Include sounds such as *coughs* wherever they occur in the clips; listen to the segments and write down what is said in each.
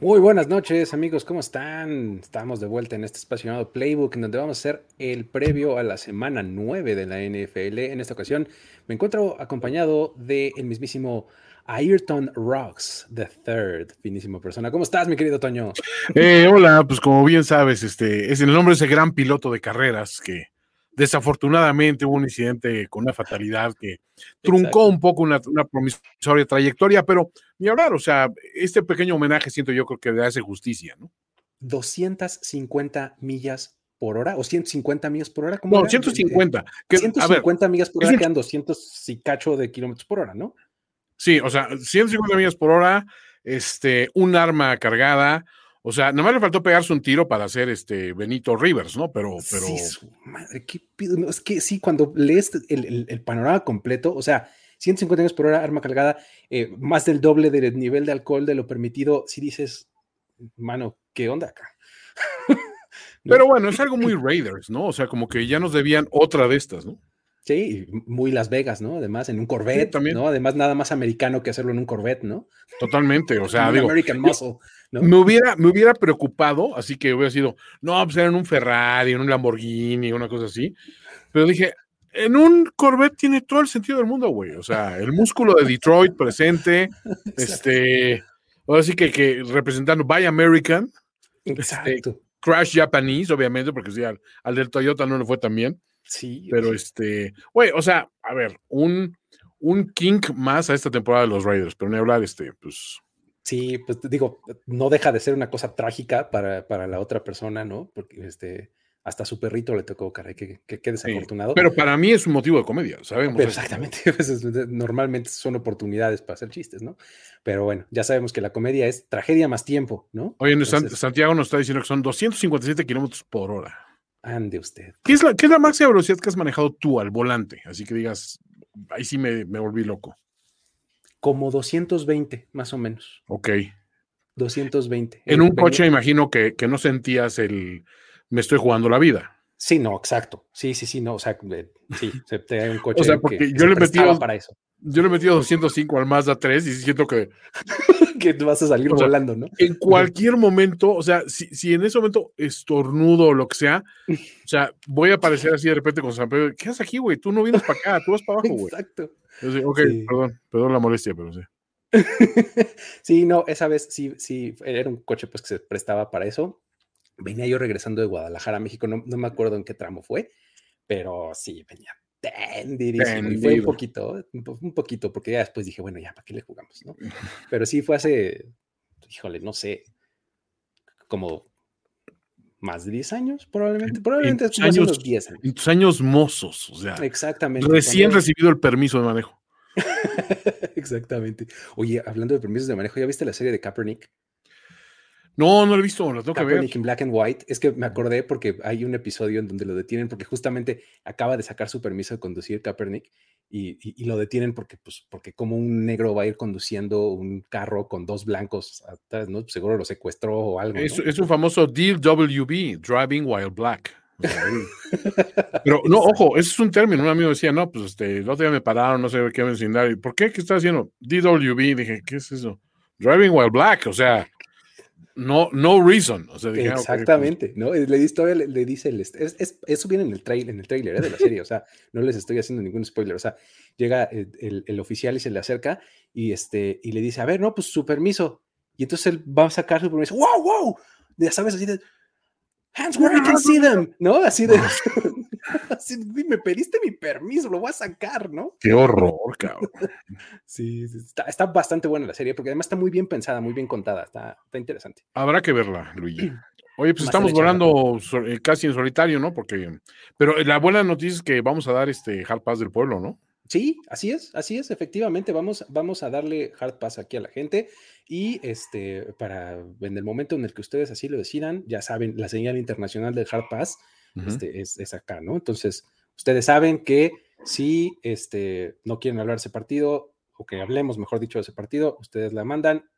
Muy buenas noches amigos, ¿cómo están? Estamos de vuelta en este espacio llamado Playbook, en donde vamos a hacer el previo a la semana 9 de la NFL. En esta ocasión me encuentro acompañado del el mismísimo Ayrton Rocks, the third, finísima persona. ¿Cómo estás, mi querido Toño? Eh, hola, pues como bien sabes, este es el nombre de ese gran piloto de carreras que desafortunadamente hubo un incidente con una fatalidad que truncó Exacto. un poco una, una promisoria trayectoria, pero ni hablar, o sea, este pequeño homenaje siento yo creo que le hace justicia, ¿no? 250 millas por hora o 150 millas por hora. ¿Cómo No, era? 150. Que, a ver, 150 millas por hora quedan 200 y cacho de kilómetros por hora, ¿no? Sí, o sea, 150 millas por hora, este, un arma cargada, o sea, nada más le faltó pegarse un tiro para hacer este Benito Rivers, ¿no? Pero, pero Sí, su madre, qué pido. No, es que sí, cuando lees el, el- el panorama completo, o sea, 150 millas por hora, arma cargada, eh, más del doble del nivel de alcohol de lo permitido, si dices, mano, ¿qué onda acá? *laughs* Pero bueno, es algo muy Raiders, ¿no? O sea, como que ya nos debían otra de estas, ¿no? Sí, muy Las Vegas, ¿no? Además, en un Corvette, también. ¿no? Además, nada más americano que hacerlo en un Corvette, ¿no? Totalmente, o sea, digo, American Muscle, ¿no? me hubiera, me hubiera preocupado, así que hubiera sido, no, pues era en un Ferrari, en un Lamborghini, una cosa así. Pero dije, en un Corvette tiene todo el sentido del mundo, güey. O sea, el músculo de Detroit presente, *laughs* este, ahora sí que, que representando Buy American, Exacto. Crash Japanese, obviamente, porque sí, al, al del Toyota no le fue tan bien. Sí, Pero este, güey, o sea, a ver, un, un kink más a esta temporada de los Raiders, pero ni hablar, este, pues. Sí, pues digo, no deja de ser una cosa trágica para, para la otra persona, ¿no? Porque este, hasta su perrito le tocó, caray, que, que, que desafortunado. Pero para mí es un motivo de comedia, sabemos. Pero exactamente, *laughs* pues, es- normalmente son oportunidades para hacer chistes, ¿no? Pero bueno, ya sabemos que la comedia es tragedia más tiempo, ¿no? Oye, Entonces, Santiago nos está diciendo que son 257 kilómetros por hora. Ande usted. ¿Qué es, la, ¿Qué es la máxima velocidad que has manejado tú al volante? Así que digas, ahí sí me, me volví loco. Como 220, más o menos. Ok. 220. En Eh, un coche, imagino que, que no sentías el me estoy jugando la vida. Sí, no, exacto. Sí, sí, sí, no. O sea, sí, *laughs* se te da un coche. O sea, que- porque que yo se le metido- para eso. Yo le metido 205 al Mazda 3 y siento que *laughs* que vas a salir O sea, volando, ¿no? en *laughs* cualquier momento, o sea, si, si en ese momento estornudo o lo que sea, o sea, voy a aparecer así de repente con San Pedro. ¿Qué haces aquí, güey? Tú no vienes para acá, tú vas para abajo, güey. Exacto. Ok, Sí. perdón, perdón la molestia, pero sí. sí, no, esa vez sí, sí, era un coche pues que se prestaba para eso. Venía yo regresando de Guadalajara a México, no, no me acuerdo en qué tramo fue, pero sí, venía tendidísimo. Y fue un poquito, un, po- un poquito, porque ya después dije, bueno, ya, ¿para qué le jugamos? ¿no? *laughs* Pero sí fue hace, híjole, no sé, como más de 10 años, probablemente. Probablemente como hace años- unos 10 años. En tus años mozos, o sea, Exactamente. recién cuando- recibido el permiso de manejo. *laughs* Exactamente. Oye, hablando de permisos de manejo, ¿ya viste la serie de Kaepernick? No, no lo he visto, lo tengo que ver. En Black and White. Es que me acordé porque hay un episodio en donde lo detienen porque justamente acaba de sacar su permiso de conducir Kaepernick y, y- y lo detienen porque, pues, porque como un negro va a ir conduciendo un carro con dos blancos atrás, ¿no? Seguro lo secuestró o algo. ¿no? Es, es un famoso DWB, Driving While Black. O sea, ahí- *laughs* Pero no, ojo, ese es un término. Un amigo decía, no, pues este, el otro día me pararon, no sé qué. ¿Y ¿Por qué? ¿Qué está haciendo? DWB. Dije, ¿qué es eso? Driving While Black. O sea, no, no reason. O sea, dije, Exactamente, ¿no? Le, dice, le, dice el, es, eso viene en el, trailer, en el trailer ¿eh? de la *laughs* serie, o sea, no les estoy haciendo ningún spoiler, o sea, llega el, el, oficial y se le acerca y, este, y le dice, a ver, no, pues su permiso. Y entonces él va a sacar su permiso, wow, wow, ya sabes, así de, hands where I can see them, ¿no? Así de, *laughs* *laughs* así, me pediste mi permiso, lo voy a sacar, ¿no? Qué horror, *laughs* cabrón. Sí, está, está, bastante buena la serie, porque además está muy bien pensada, muy bien contada, está, está interesante. Habrá que verla, Luigi. *clears throat* Oye, pues estamos volando eh, casi en solitario, ¿no? Porque, pero la buena noticia es que vamos a dar este Hard Pass del pueblo, ¿no? Sí, así es, así es, efectivamente, vamos, vamos a darle hard pass aquí a la gente y este, para en el momento en el que ustedes así lo decidan, ya saben, la señal internacional del hard pass este, es, acá, ¿no? Entonces, ustedes saben que si este, no quieren hablar de ese partido o que hablemos, mejor dicho, de ese partido, ustedes la mandan,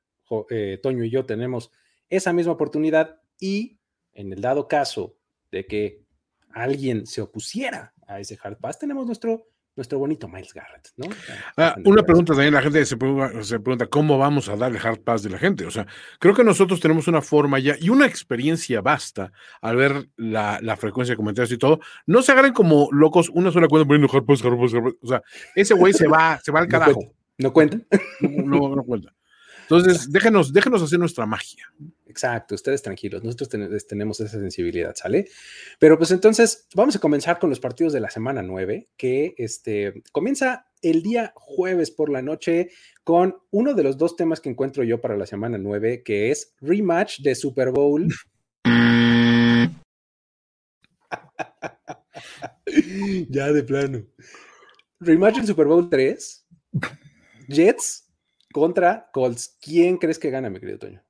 eh, Toño y yo tenemos esa misma oportunidad y en el dado caso de que alguien se opusiera a ese hard pass, tenemos nuestro nuestro bonito Miles Garrett, ¿no? Ah, una pregunta también, la gente se pregunta, cómo vamos a darle hard pass de la gente. O sea, creo que nosotros tenemos una forma ya y una experiencia basta al ver la, frecuencia de comentarios y todo. No se agarren como locos una sola cuenta poniendo hard pass, hard pass, hard pass. O sea, ese güey se va, se va al carajo. ¿No cuenta? No, no, cuenta. Entonces, déjenos, déjenos hacer nuestra magia. Exacto, ustedes tranquilos, nosotros tenemos esa sensibilidad, ¿sale? Pero pues entonces vamos a comenzar con los partidos de la semana 9, que este, comienza el día jueves por la noche con uno de los dos temas que encuentro yo para la semana 9, que es rematch de Super Bowl. *laughs* ya de plano. Rematch del Super Bowl 3. Jets contra Colts. ¿Quién crees que gana, mi querido Toño?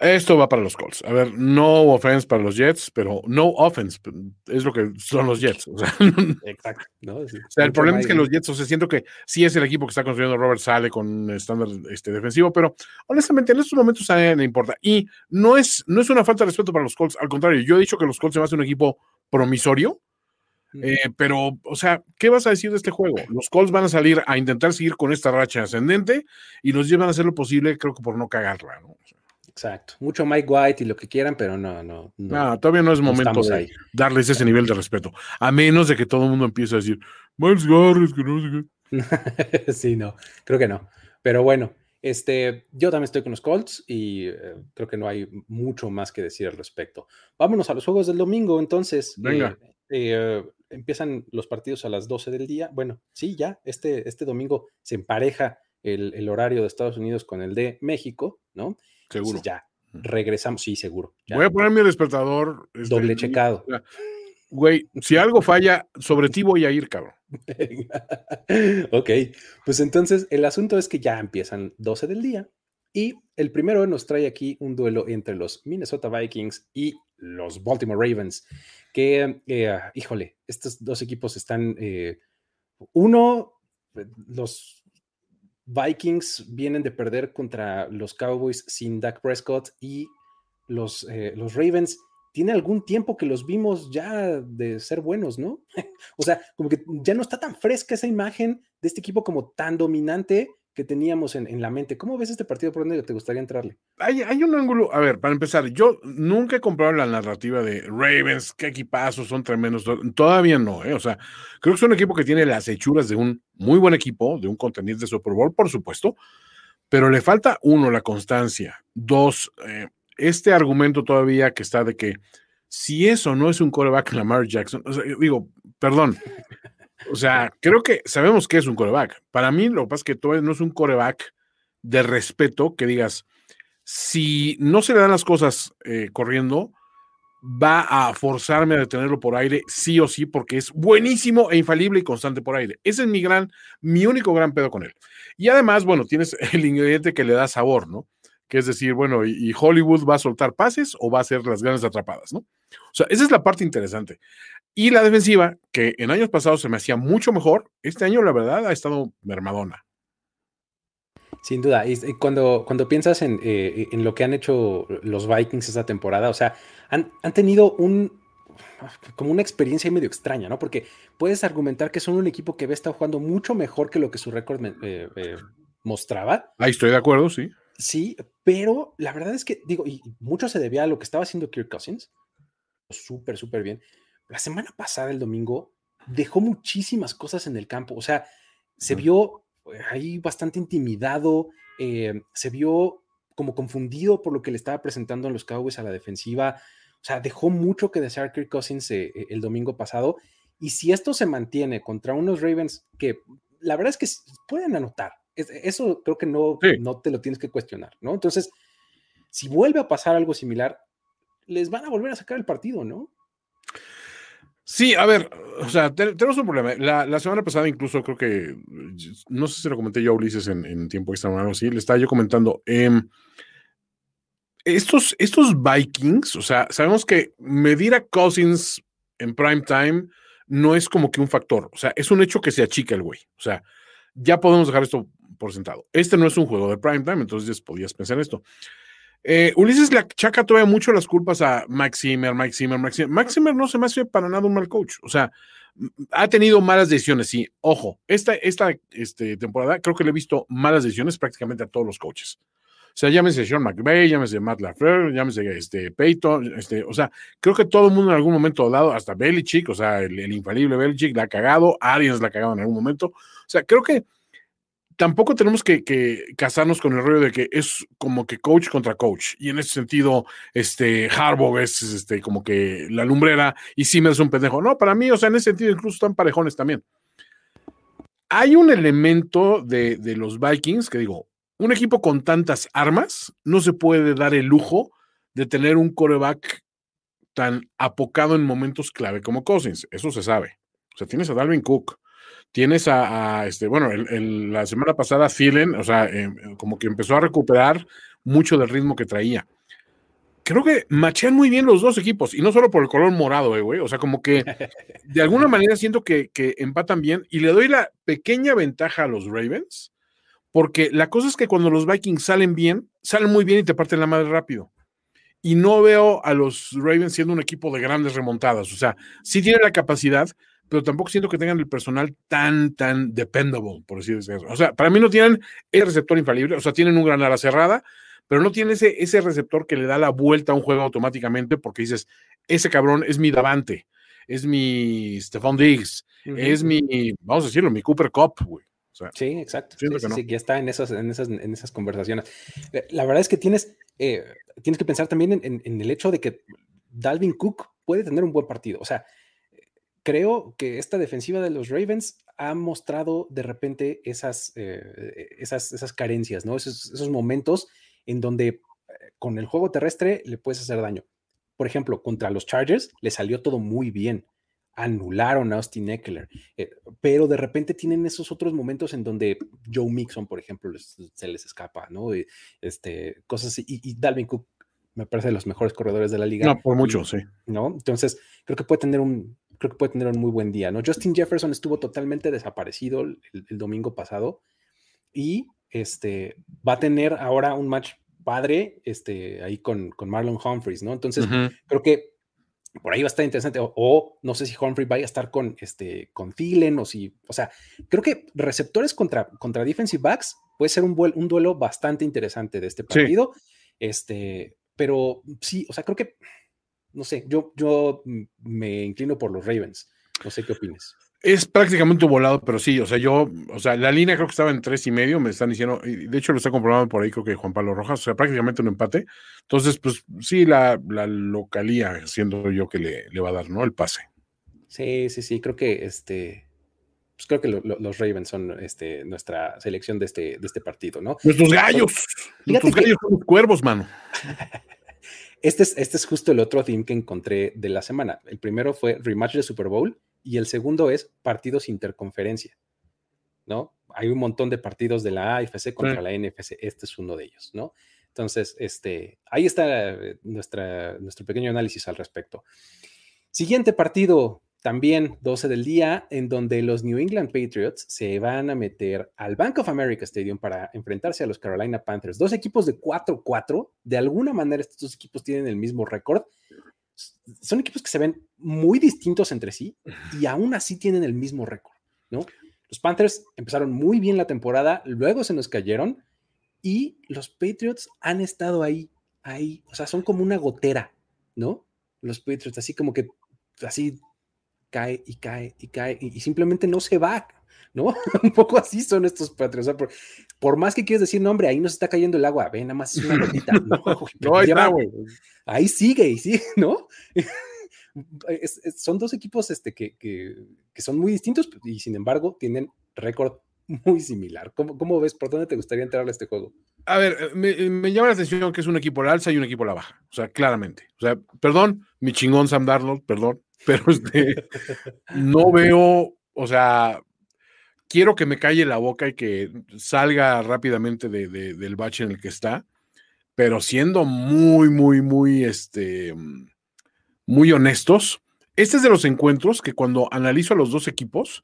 Esto va para los Colts. A ver, no offense para los Jets, pero no offense es lo que son los Jets. *laughs* Exacto. o sea, el problema es que los Jets, o sea, siento que sí es el equipo que está construyendo Robert Sale con estándar este, defensivo, pero honestamente en estos momentos a nadie le importa. Y no es, no es una falta de respeto para los Colts, al contrario, yo he dicho que los Colts se van a hacer un equipo promisorio, eh, pero, o sea, ¿qué vas a decir de este juego? Los Colts van a salir a intentar seguir con esta racha ascendente y los Jets van a hacer lo posible, creo que por no cagarla, ¿no? Exacto. Mucho Mike White y lo que quieran, pero no, no. No, todavía no es momento de darles ese nivel de respeto. A menos de que todo el mundo empiece a decir, Miles Garrett, que no sé qué. *laughs* sí, no, creo que no. Pero bueno, este, yo también estoy con los Colts y eh, creo que no hay mucho más que decir al respecto. Vámonos a los juegos del domingo, entonces. Venga. Eh, eh, empiezan los partidos a las 12 del día. Bueno, sí, ya, este, este domingo se empareja el, el horario de Estados Unidos con el de México, ¿no? Seguro. ya, regresamos, sí, seguro. Voy a poner mi despertador. Este, doble checado. Güey, si algo falla, sobre ti voy a ir, cabrón. *laughs* ok, pues entonces el asunto es que ya empiezan 12 del día y el primero nos trae aquí un duelo entre los Minnesota Vikings y los Baltimore Ravens, que, eh, híjole, estos dos equipos están, eh, uno, los Vikings vienen de perder contra los Cowboys sin Dak Prescott y los, eh, los Ravens tiene algún tiempo que los vimos ya de ser buenos, ¿no? *laughs* o sea, como que ya no está tan fresca esa imagen de este equipo como tan dominante que teníamos en, la mente. ¿Cómo ves este partido por donde te gustaría entrarle? Hay, hay, un ángulo, a ver, para empezar, yo nunca he comprado la narrativa de Ravens, qué equipazos, son tremendos, todavía no, ¿eh? o sea, creo que es un equipo que tiene las hechuras de un muy buen equipo, de un contendiente de Super Bowl, por supuesto, pero le falta uno, la constancia, dos, eh, este argumento todavía que está de que si eso no es un coreback Lamar Jackson, digo, perdón, o sea, creo que sabemos que es un coreback. Para mí, lo que pasa es que todavía no es un coreback de respeto que digas, si no se le dan las cosas eh, corriendo, va a forzarme a detenerlo por aire, sí o sí, porque es buenísimo e infalible y constante por aire. Ese es mi gran, mi único gran pedo con él. Y además, bueno, tienes *laughs* el ingrediente que le da sabor, ¿no? Que es decir, bueno, ¿y Hollywood va a soltar pases o va a hacer las grandes atrapadas, ¿no? O sea, esa es la parte interesante. Y la defensiva, que en años pasados se me hacía mucho mejor, este año la verdad ha estado mermadona. Sin duda, y cuando, cuando piensas en, eh, en lo que han hecho los Vikings esta temporada, o sea, han, han tenido un, como una experiencia medio extraña, ¿no? Porque puedes argumentar que son un equipo que ve estar jugando mucho mejor que lo que su récord eh, eh, mostraba. Ahí estoy de acuerdo, sí. Sí, pero la verdad es que, digo, y mucho se debía a lo que estaba haciendo Kirk Cousins, súper, súper bien. La semana pasada, el domingo, dejó muchísimas cosas en el campo, o sea, se vio eh, ahí bastante intimidado, eh, se vio como confundido por lo que le estaba presentando en los Cowboys a la defensiva, o sea, dejó mucho que desear Kirk Cousins eh, el domingo pasado, y si esto se mantiene contra unos Ravens que la verdad es que pueden anotar, eso creo que no, no te lo tienes que cuestionar, ¿no? Entonces, si vuelve a pasar algo similar, les van a volver a sacar el partido, ¿no? Sí, a ver, o sea, tenemos un problema. La, semana pasada incluso creo que, no sé si lo comenté yo a Ulises en, tiempo extra o algo así, le estaba yo comentando, em, estos, estos Vikings, o sea, sabemos que medir a Cousins en prime time no es como que un factor, o sea, es un hecho que se achica el güey, o sea, ya podemos dejar esto por sentado. Este no es un juego de prime time, entonces podías pensar esto. Eh, Ulises le chaca todavía mucho las culpas a Max Zimmer, Max Zimmer, Max Zimmer. Max Zimmer no se me hace para nada un mal coach. O sea, ha tenido malas decisiones, sí. Ojo, esta, esta este, temporada creo que le he visto malas decisiones prácticamente a todos los coaches. O sea, llámese Sean McVay, llámese Matt LaFleur, llámese este, Peyton, este, o sea, creo que todo el mundo en algún momento dado, hasta Belichick, o sea, el, el infalible Belichick la ha cagado, Arians la ha cagado en algún momento. O sea, creo que tampoco tenemos que, casarnos con el rollo de que es como que coach contra coach. Y en ese sentido, este Harbaugh es este, como que la lumbrera y Zimmer es un pendejo. No, para mí, o sea, en ese sentido, incluso están parejones también. Hay un elemento de, de los Vikings que digo, un equipo con tantas armas no se puede dar el lujo de tener un coreback tan apocado en momentos clave como Cousins. Eso se sabe. O sea, tienes a Dalvin Cook, Tienes a, este, bueno, la semana pasada Thielen, o sea, em, como que empezó a recuperar mucho del ritmo que traía. Creo que machean muy bien los dos equipos, y no solo por el color morado, eh, güey. O sea, como que *laughs* de alguna manera siento que, que empatan bien, y le doy la pequeña ventaja a los Ravens, porque la cosa es que cuando los Vikings salen bien, salen muy bien y te parten la madre rápido y no veo a los Ravens siendo un equipo de grandes remontadas. O sea, sí tienen la capacidad, pero tampoco siento que tengan el personal tan, tan dependable, por así decirlo. O sea, para mí no tienen el receptor infalible, o sea, tienen un gran ala cerrada, pero no tienen ese, ese receptor que le da la vuelta a un juego automáticamente porque dices, ese cabrón es mi Davante, es mi Stephon Diggs, es mi, vamos a decirlo, mi Cooper Cup, güey. sí, exacto. Sí, sí, ya está en esas, en, esas, en esas conversaciones. Eh, la verdad es que tienes, eh, tienes que pensar también en, en, el hecho de que Dalvin Cook puede tener un buen partido. O sea, creo que esta defensiva de los Ravens ha mostrado de repente esas, eh, esas, esas carencias, ¿no? Esos, esos, momentos en donde eh, con el juego terrestre le puedes hacer daño. Por ejemplo, contra los Chargers le salió todo muy bien. Anularon a Austin Eckler, eh, pero de repente tienen esos otros momentos en donde Joe Mixon, por ejemplo, se les escapa, ¿no? Y, este, cosas así. Y, y Dalvin Cook me parece de los mejores corredores de la liga. No, por mucho, sí. ¿No? Entonces, creo que puede tener un, creo que puede tener un muy buen día, ¿no? Justin Jefferson estuvo totalmente desaparecido el, domingo pasado y este, va a tener ahora un match padre este, ahí con, con Marlon Humphreys, ¿no? Entonces, creo que por ahí va a estar interesante. O, no sé si Humphrey vaya a estar con, este, con Thielen o si, o sea, creo que receptores contra, contra defensive backs puede ser un, un duelo bastante interesante de este partido. Este, pero sí, o sea, creo que no sé, yo, yo me inclino por los Ravens. No sé qué opinas. Es prácticamente volado, pero sí, o sea, yo, o sea, la línea creo que estaba en tres y medio, me están diciendo, y de hecho lo está comprobando por ahí, creo que Juan Pablo Rojas, o sea, prácticamente un empate. Entonces, pues sí, la, la localía, siendo yo que le, le, va a dar, ¿no? El pase. Sí, sí, sí, creo que este, pues creo que los Ravens son este, nuestra selección de este, de este partido, ¿no? Nuestros gallos, nuestros gallos son los cuervos, mano. *laughs* Este es, este es justo el otro theme que encontré de la semana. El primero fue rematch de Super Bowl y el segundo es partidos interconferencia. ¿No? Hay un montón de partidos de la AFC contra la NFC. Este es uno de ellos, ¿no? Entonces, este, ahí está eh, nuestra, nuestro pequeño análisis al respecto. Siguiente partido, también 12 del día, en donde los New England Patriots se van a meter al Bank of America Stadium para enfrentarse a los Carolina Panthers. Dos equipos de 4-4. De alguna manera, estos dos equipos tienen el mismo récord. Son equipos que se ven muy distintos entre sí y aún así tienen el mismo récord, ¿no? Los Panthers empezaron muy bien la temporada, luego se nos cayeron Y los Patriots han estado ahí, ahí, o sea, son como una gotera, ¿no? Los Patriots, así como que, así cae y cae y cae y, simplemente no se va, ¿no? *laughs* Un poco así son estos Patriots. O sea, por, más que quieres decir, no, hombre, ahí nos está cayendo el agua, ve, nada más es una gotita. *laughs* No, ahí, ahí sigue y sigue, *laughs* ¿no? son dos equipos este, que, que, que, son muy distintos y sin embargo tienen récord muy similar. ¿Cómo, ¿Cómo, ves? ¿Por dónde te gustaría entrar a este juego? A ver, eh, me, eh, me, llama la atención que es un equipo a la alza y un equipo a la baja. O sea, claramente. O sea, perdón, mi chingón Sam Darnold, perdón, *laughs* pero este, no veo, o sea, quiero que me calle la boca y que salga rápidamente de, de, del bache en el que está, pero siendo muy, muy, muy, este, muy honestos, este es de los encuentros que cuando analizo a los dos equipos,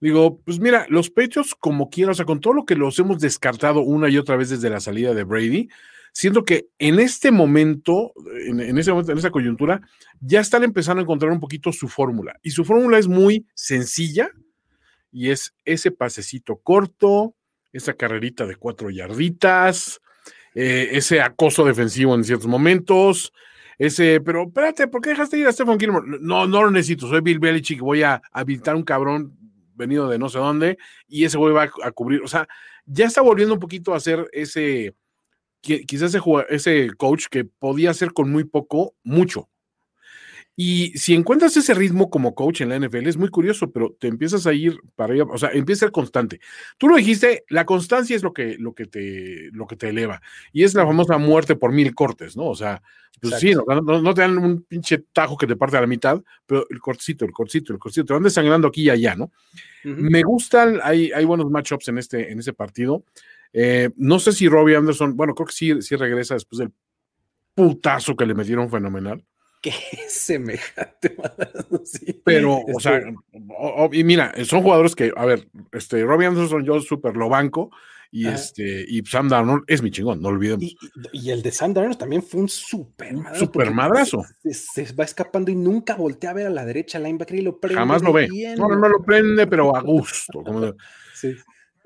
Digo, pues mira, los Patriots, como quiera, o sea, con todo lo que los hemos descartado una y otra vez desde la salida de Brady, siento que en este momento, en, ese momento, en esa coyuntura, ya están empezando a encontrar un poquito su fórmula. Y su fórmula es muy sencilla y es ese pasecito corto, esa carrerita de cuatro yarditas, eh, ese acoso defensivo en ciertos momentos, ese, pero espérate, ¿por qué dejaste ir a Stephen Gilmore? No, no lo necesito, soy Bill Belichick, voy a habilitar un cabrón venido de no sé dónde, y ese güey va a, cubrir. O sea, ya está volviendo un poquito a ser ese, quizás ese, ese coach que podía hacer con muy poco, mucho. Y si encuentras ese ritmo como coach en la NFL, es muy curioso, pero te empiezas a ir para arriba, o sea, empieza a ser constante. Tú lo dijiste, la constancia es lo que, lo que, te, lo que te eleva. Y es la famosa muerte por mil cortes, ¿no? O sea, pues sí, no, te dan un pinche tajo que te parte a la mitad, pero el cortecito, el cortecito, el cortecito, te van desangrando aquí y allá, ¿no? Me gustan, hay, hay buenos matchups en este, en ese partido. Eh, no sé si Robbie Anderson, bueno, creo que sí, sí regresa después del putazo que le metieron fenomenal. Qué *laughs* semejante Pero, o sea, este y mira, son jugadores que, a ver, este, Robbie Anderson, yo súper lo banco, y este, y Sam Darnold es mi chingón, no olvidemos. Y, el de Sam Darnold también fue un súper madrazo. Super madrazo. Se, va escapando y nunca voltea a ver a la derecha linebacker y lo prende. Jamás lo ve. No, no lo prende, pero a gusto. *laughs* sí.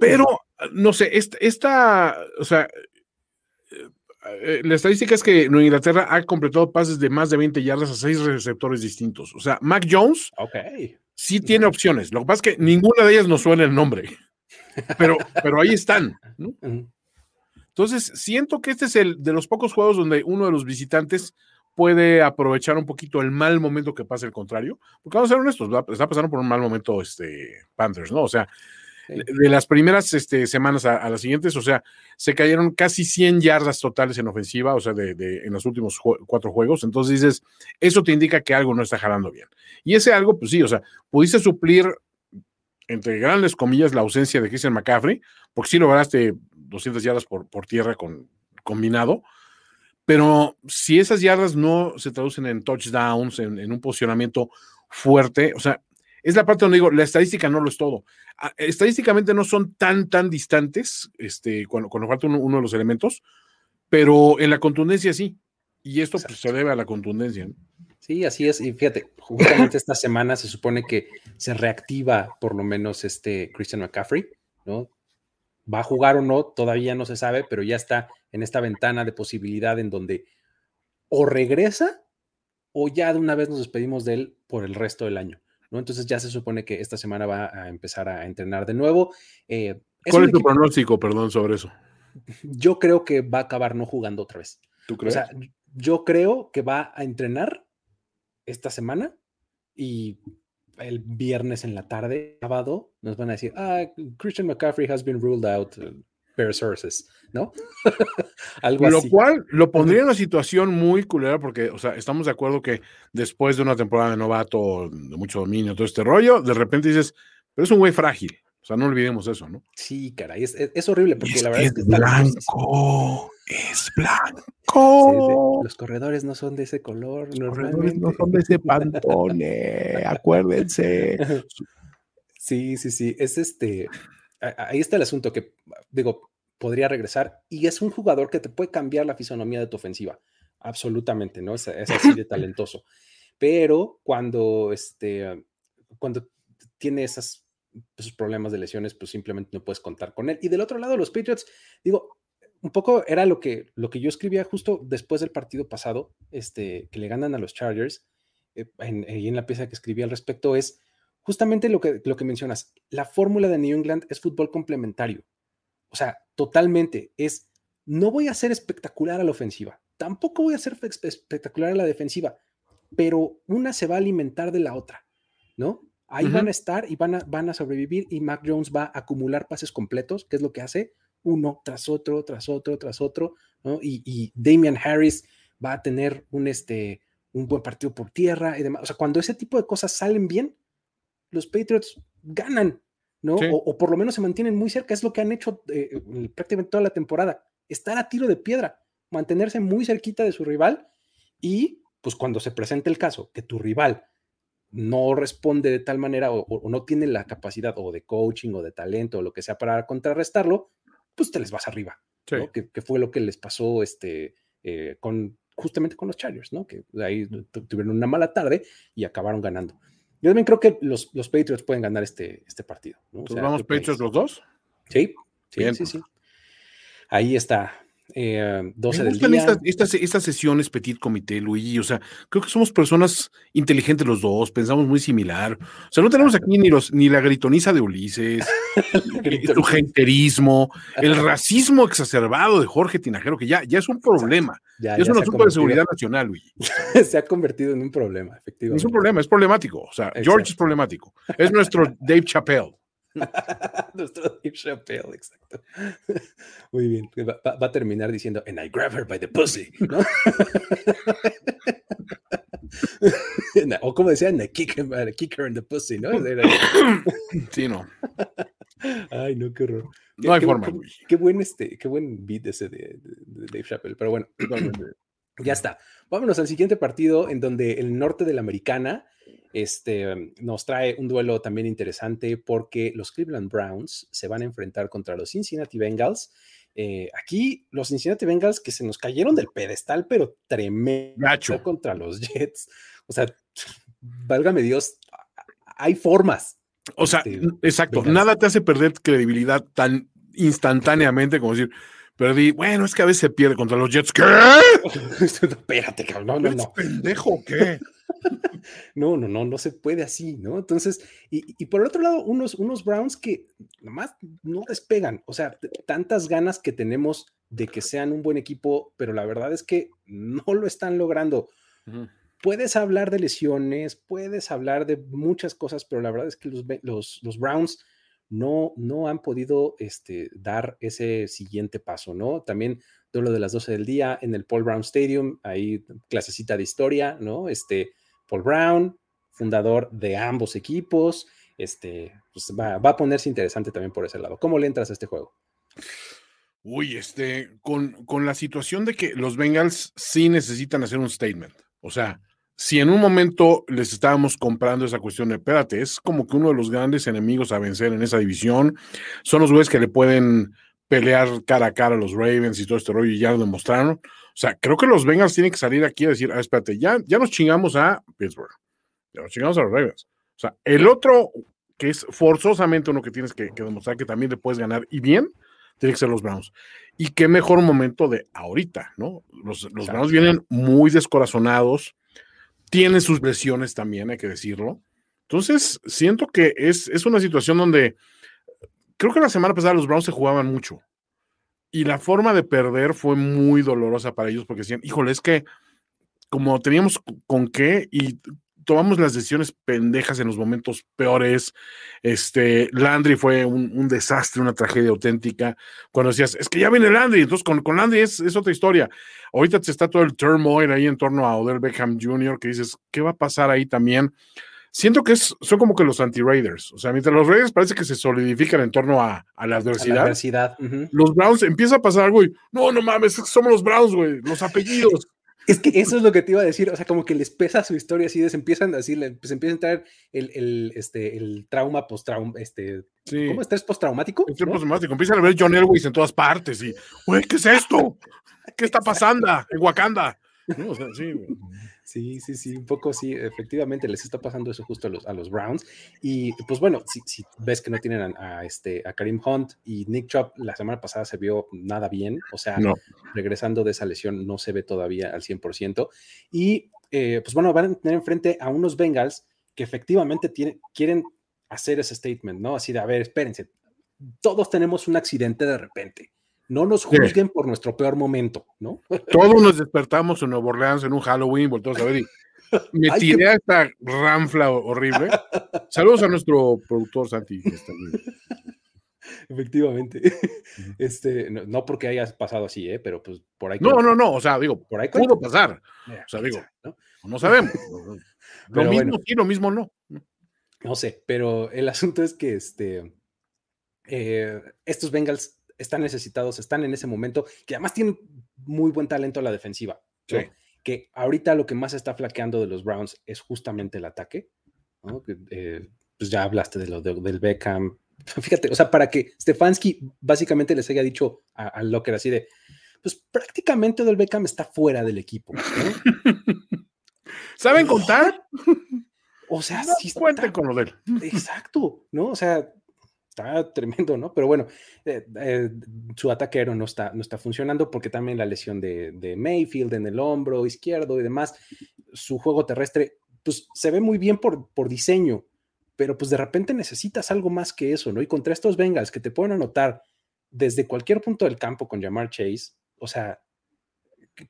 Pero, no sé, esta, esta o sea, eh, la estadística es que Nueva Inglaterra ha completado pases de más de 20 yardas a seis receptores distintos. O sea, Mac Jones sí tiene opciones. Lo que pasa es que ninguna de ellas nos suena el nombre. Pero, pero ahí están. *laughs* Entonces, siento que este es el de los pocos juegos donde uno de los visitantes puede aprovechar un poquito el mal momento que pasa el contrario. Porque vamos a ser honestos, está pasando por un mal momento este Panthers, ¿no? O sea, de las primeras este, semanas a, las siguientes, o sea, se cayeron casi 100 yardas totales en ofensiva, o sea, de, en los últimos cuatro juegos. Entonces dices, eso te indica que algo no está jalando bien. Y ese algo, pues sí, o sea, pudiste suplir, entre grandes comillas, la ausencia de Christian McCaffrey, porque sí lograste 200 yardas por, por tierra con, combinado. Pero si esas yardas no se traducen en touchdowns, en, en un posicionamiento fuerte, o sea, es la parte donde digo, la estadística no lo es todo. Ah, estadísticamente no son tan, tan distantes, este, cuando, cuando falta uno, de los elementos, pero en la contundencia sí. Y esto pues, se debe a la contundencia. Sí, así es. Y fíjate, justamente esta semana se supone que se reactiva por lo menos este Christian McCaffrey, ¿no? Va a jugar o no, todavía no se sabe, pero ya está en esta ventana de posibilidad en donde o regresa o ya de una vez nos despedimos de él por el resto del año. Entonces ya se supone que esta semana va a empezar a entrenar de nuevo. Eh, ¿Cuál es tu pronóstico, perdón, sobre eso? *laughs* Yo creo que va a acabar no jugando otra vez. ¿Tú crees? O sea, yo creo que va a entrenar esta semana y el viernes en la tarde, sábado, nos van a decir, ah, Christian McCaffrey has been ruled out per sources, ¿no? *laughs* Algo lo cual lo pondría en una situación muy culera porque, o sea, estamos de acuerdo que después de una temporada de novato, de mucho dominio, todo este rollo, de repente dices, pero es un güey frágil. O sea, no olvidemos eso, ¿no? Sí, caray, es, es, horrible porque la verdad es que está blanco, es blanco. los corredores no son de ese color, los corredores no son de ese pantone, acuérdense. *laughs* Sí, sí, sí, es este, ahí está el asunto que, digo, podría regresar y es un jugador que te puede cambiar la fisonomía de tu ofensiva. Absolutamente, ¿no? Es, así de *laughs* talentoso. Pero cuando, este, cuando tiene esos problemas de lesiones, pues simplemente no puedes contar con él. Y del otro lado, los Patriots, digo, un poco era lo que, lo que yo escribía justo después del partido pasado, este, que le ganan a los Chargers, eh, en, en, la pieza que escribí al respecto, es justamente lo que, lo que mencionas. La fórmula de New England es fútbol complementario. O sea, totalmente. Es, no voy a ser espectacular a la ofensiva, tampoco voy a ser espectacular a la defensiva, pero una se va a alimentar de la otra, ¿no? Ahí van a estar y van a, van a sobrevivir y Mac Jones va a acumular pases completos, que es lo que hace uno tras otro, tras otro, tras otro, ¿no? Y, y Damian Harris va a tener un, este, un buen partido por tierra y demás. O sea, cuando ese tipo de cosas salen bien, los Patriots ganan, ¿no? O, por lo menos se mantienen muy cerca, es lo que han hecho eh, prácticamente toda la temporada, estar a tiro de piedra, mantenerse muy cerquita de su rival y pues cuando se presente el caso que tu rival no responde de tal manera o, no tiene la capacidad o de coaching o de talento o lo que sea para contrarrestarlo, pues te les vas arriba, que, fue lo que les pasó este, eh, con, justamente con los Chargers, ¿no? que ahí tuvieron una mala tarde y acabaron ganando. Yo también creo que los, los Patriots pueden ganar este, este partido. ¿no? ¿Vamos Patriots los dos? Sí, sí, sí, sí. Ahí está. 12 eh, del día. Estas, estas, sesiones Petit Comité, Luigi, o sea, creo que somos personas inteligentes los dos, pensamos muy similar. O sea, no tenemos aquí ni, los, ni la gritoniza de Ulises, *laughs* el genterismo, el *laughs* racismo exacerbado de Jorge Tinajero, que ya, ya es un problema. Ya, es un asunto de seguridad nacional, Luigi. *laughs* se ha convertido en un problema, efectivamente. Es un problema, es problemático. O sea, George es problemático. Es nuestro Dave Chappelle. *laughs* Nuestro Dave Chappelle, exacto. Muy bien. Va, a terminar diciendo, and I grab her by the pussy, ¿no? *laughs* o como decía, and I kick, her in the pussy, ¿no? sí, no. Ay, no, qué horror. No hay forma. Qué, buen este, qué buen beat ese de, de Dave Chappelle, pero bueno, ya está. Vámonos al siguiente partido en donde el norte de la americana este, nos trae un duelo también interesante porque los Cleveland Browns se van a enfrentar contra los Cincinnati Bengals. Eh, aquí los Cincinnati Bengals que se nos cayeron del pedestal, pero tremendo contra los Jets. O sea, válgame Dios, hay formas. O sea, este, exacto, nada te hace perder credibilidad tan instantáneamente como decir, perdí, bueno, es que a veces se pierde contra los Jets. ¿Qué? *laughs* Espérate, cabrón, no, no, no. pendejo qué? *laughs* no, no, no, no se puede así, ¿no? Entonces, y, por el otro lado, unos, unos Browns que nomás no despegan, o sea, tantas ganas que tenemos de que sean un buen equipo, pero la verdad es que no lo están logrando. Puedes hablar de lesiones, puedes hablar de muchas cosas, pero la verdad es que los, los, los Browns no, no han podido este, dar ese siguiente paso, ¿no? También lo de las 12 del día en el Paul Brown Stadium, ahí clasecita de historia, ¿no? Este, Paul Brown, fundador de ambos equipos, este, pues va, a ponerse interesante también por ese lado. ¿Cómo le entras a este juego? Uy, este, con, con la situación de que los Bengals sí necesitan hacer un statement. O sea, si en un momento les estábamos comprando esa cuestión de, espérate, es como que uno de los grandes enemigos a vencer en esa división, son los güeyes que le pueden pelear cara a cara a los Ravens y todo este rollo y ya lo demostraron. O sea, creo que los Bengals tienen que salir aquí a decir, ah, espérate, ya, ya nos chingamos a Pittsburgh, ya nos chingamos a los Ravens. O sea, el otro, que es forzosamente uno que tienes que, demostrar que también le puedes ganar y bien, tiene que ser los Browns. Y qué mejor momento de ahorita, ¿no? Los, los Browns vienen muy descorazonados, tienen sus lesiones también, hay que decirlo. Entonces, siento que es, es una situación donde creo que la semana pasada los Browns se jugaban mucho. Y la forma de perder fue muy dolorosa para ellos porque decían, híjole, es que como teníamos con qué y tomamos las decisiones pendejas en los momentos peores. Este, Landry fue un, desastre, una tragedia auténtica. Cuando decías, es que ya viene Landry, entonces con, con Landry es, es, otra historia. Ahorita se está todo el turmoil ahí en torno a Odell Beckham Jr., que dices, ¿qué va a pasar ahí también? Siento que es, son como que los anti-Raiders. O sea, mientras los Raiders parece que se solidifican en torno a, a la adversidad. la adversidad. Los Browns empieza a pasar algo y no, no mames, somos los Browns, güey, los apellidos. Es que eso es lo que te iba a decir, o sea, como que les pesa su historia, así les empiezan a decir, pues empieza a entrar el, el, este, el trauma post-trauma, este, ¿cómo estrés postraumático? Estrés postraumático, empiezan a ver John Elway en todas partes y, güey, ¿qué es esto? ¿Qué está pasando en Wakanda? sí, Sí, sí, sí, un poco sí, efectivamente les está pasando eso justo a los, a los Browns. Y pues bueno, si, si ves que no tienen a, este, a Karim Hunt y Nick Chop, la semana pasada se vio nada bien, o sea, regresando de esa lesión no se ve todavía al 100%. Y eh, pues bueno, van a tener enfrente a unos Bengals que efectivamente tienen, quieren hacer ese statement, ¿no? Así de, a ver, espérense, todos tenemos un accidente de repente no nos juzguen por nuestro peor momento, ¿no? *laughs* Todos nos despertamos en Nueva Orleans en un Halloween, volvemos a ver y me tiré a esta ranfla horrible. Saludos a nuestro productor Santi. *laughs* Efectivamente. Este, no, porque hayas pasado así, ¿eh? pero pues por ahí. No, no, no, o sea, digo, por ahí pudo pasar. O sea, digo, ¿no? sabemos. *laughs* lo mismo sí, lo mismo no. No sé, pero el asunto es que este, eh, estos Bengals están necesitados, están en ese momento, que además tienen muy buen talento a la defensiva. Que ahorita lo que más está flaqueando de los Browns es justamente el ataque. Eh, pues ya hablaste de lo del Beckham. *laughs* Fíjate, o sea, para que Stefanski básicamente les haya dicho al Locker así de, pues prácticamente del Beckham está fuera del equipo. *laughs* ¿Saben contar? *laughs* O sea, sí cuenten con lo de él. Exacto, ¿no? O sea, está tremendo, ¿no? Pero bueno, eh, eh, su ataque no está, no está funcionando porque también la lesión de, Mayfield en el hombro izquierdo y demás, su juego terrestre, pues se ve muy bien por, por diseño, pero pues de repente necesitas algo más que eso, ¿no? Y contra estos Bengals que te pueden anotar desde cualquier punto del campo con llamar Chase, o sea,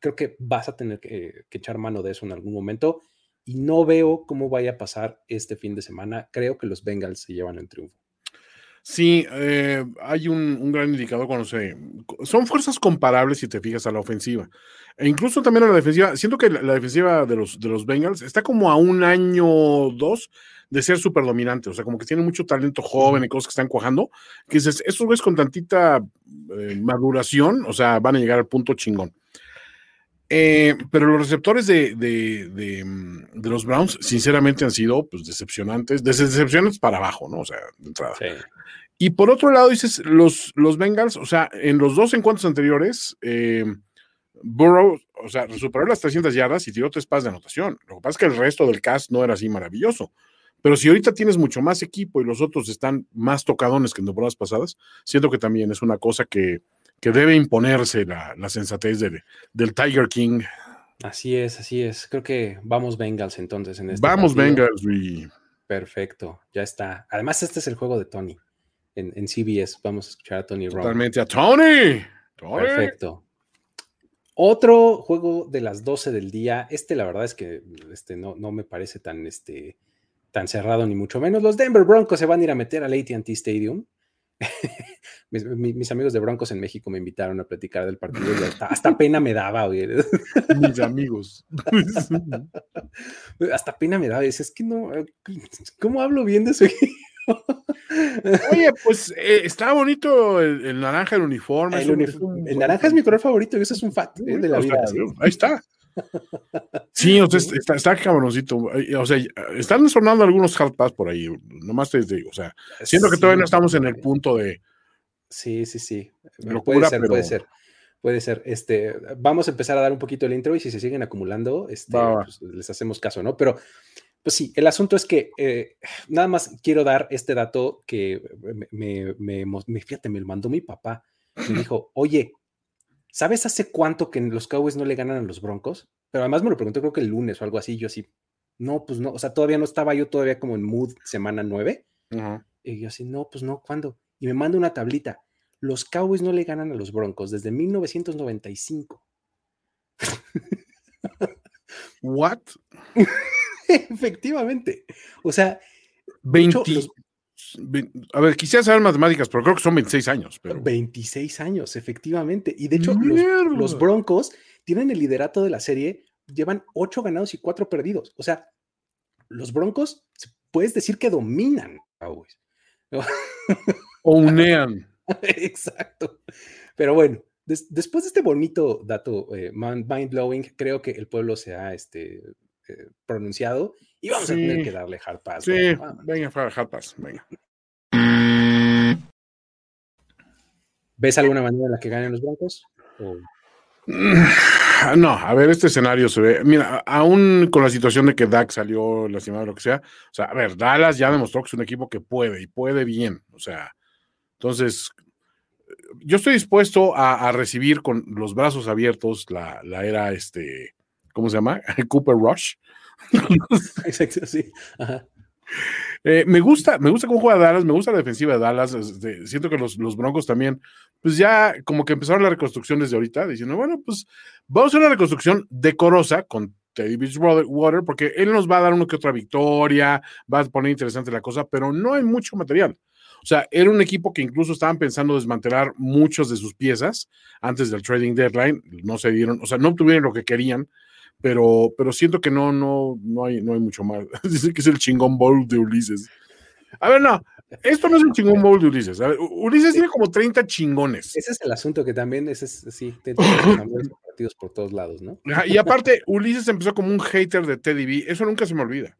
creo que vas a tener que, que echar mano de eso en algún momento y no veo cómo vaya a pasar este fin de semana. Creo que los Bengals se llevan el triunfo. Sí, eh, hay un, gran indicador cuando se... Son fuerzas comparables si te fijas a la ofensiva. E incluso también a la defensiva. Siento que la, defensiva de los, de los Bengals está como a un año o dos de ser súper dominante. O sea, como que tiene mucho talento joven y cosas que están cuajando. Que dices, esos ves con tantita eh, maduración, o sea, van a llegar al punto chingón. Eh, pero los receptores de, de, los Browns, sinceramente, han sido pues, decepcionantes, decepcionantes para abajo, ¿no? O sea, de entrada. Y por otro lado, dices, los, los Bengals, o sea, en los dos encuentros anteriores, eh, Burrow, o sea, superó las 300 yardas y tiró tres pases de anotación. Lo que pasa es que el resto del cast no era así maravilloso. Pero si ahorita tienes mucho más equipo y los otros están más tocadones que en temporadas pasadas, siento que también es una cosa que, que debe imponerse la, sensatez del Tiger King. Así es, así es. Creo que vamos Bengals entonces en este. Vamos Bengals, Perfecto, ya está. Además, este es el juego de Tony en, CBS. Vamos a escuchar a Tony Totalmente a Tony. Perfecto. Otro juego de las 12 del día. Este, la verdad es que este, no, no me parece tan, este, tan cerrado, ni mucho menos. Los Denver Broncos se van a ir a meter al ATT Stadium. *laughs* mis, amigos de Broncos en México me invitaron a platicar del partido y hasta, pena me daba, Mis amigos. hasta pena me daba. *laughs* Es que no, ¿cómo hablo bien de eso? Oye, *laughs* pues eh, está bonito el, naranja, el uniforme. El, naranja es mi color favorito y eso es un fact eh, de la vida. Ahí está. *laughs* Sí, o sea, está, está cabroncito. O sea, están sonando algunos hard pass por ahí. Nomás te digo, o sea, siento que todavía no estamos en el punto de. Sí, sí, sí. puede ser, puede ser. Puede ser. Este, vamos a empezar a dar un poquito el intro y si se siguen acumulando, este, pues, les hacemos caso, ¿no? Pero, pues sí, el asunto es que eh, nada más quiero dar este dato que me, me, me, fíjate, me lo mandó mi papá. Me dijo, oye, ¿Sabes hace cuánto que los Cowboys no le ganan a los Broncos? Pero además me lo preguntó creo que el lunes o algo así, yo así, no, pues no, o sea, todavía no estaba yo todavía como en mood semana 9. Y yo así, no, pues no, ¿cuándo? Y me manda una tablita. Los Cowboys no le ganan a los Broncos desde 1995. ¿What? *laughs* *laughs* Efectivamente. O sea, 20, a ver, quisiera saber matemáticas, pero creo que son 26 años. Pero... 26 años, efectivamente. Y de hecho, los, Broncos tienen el liderato de la serie, llevan 8 ganados y 4 perdidos. O sea, los Broncos, puedes decir que dominan Cowboys. O unean. *laughs* Exacto. Pero bueno, después de este bonito dato eh, mind blowing, creo que el pueblo se ha este, eh, pronunciado y vamos a tener que darle hard pass. Sí, venga, hard pass, venga. ¿Ves alguna manera en la que ganen los Broncos? Ah, *sighs* no, a ver, este escenario se ve. Mira, aún con la situación de que Dak salió lastimado, lo que sea, o sea, a ver, Dallas ya demostró que es un equipo que puede y puede bien. O sea, entonces, yo estoy dispuesto a, recibir con los brazos abiertos la, la, era, este, ¿cómo se llama? *laughs* Cooper Rush. *laughs* Exacto, sí. Ajá. Eh, me gusta, me gusta cómo juega Dallas, me gusta la defensiva de Dallas. Este, siento que los, los, Broncos también, pues ya como que empezaron la reconstrucción desde ahorita, diciendo, bueno, pues vamos a hacer una reconstrucción decorosa con Teddy Bridgewater, porque él nos va a dar una que otra victoria, va a poner interesante la cosa, pero no hay mucho material. O sea, era un equipo que incluso estaban pensando desmantelar muchas de sus piezas antes del trading deadline, no se dieron, o sea, no obtuvieron lo que querían pero, pero siento que no, no, no hay, no hay mucho más. *laughs* Dice que es el chingón bowl de Ulises. A ver, no, esto no es el chingón bowl de Ulises. Ulises tiene como 30 chingones. Ese es el asunto que también, ese es, sí, *laughs* partidos por todos lados, ¿no? Y aparte, Ulises empezó como un hater de Teddy B, eso nunca se me olvida.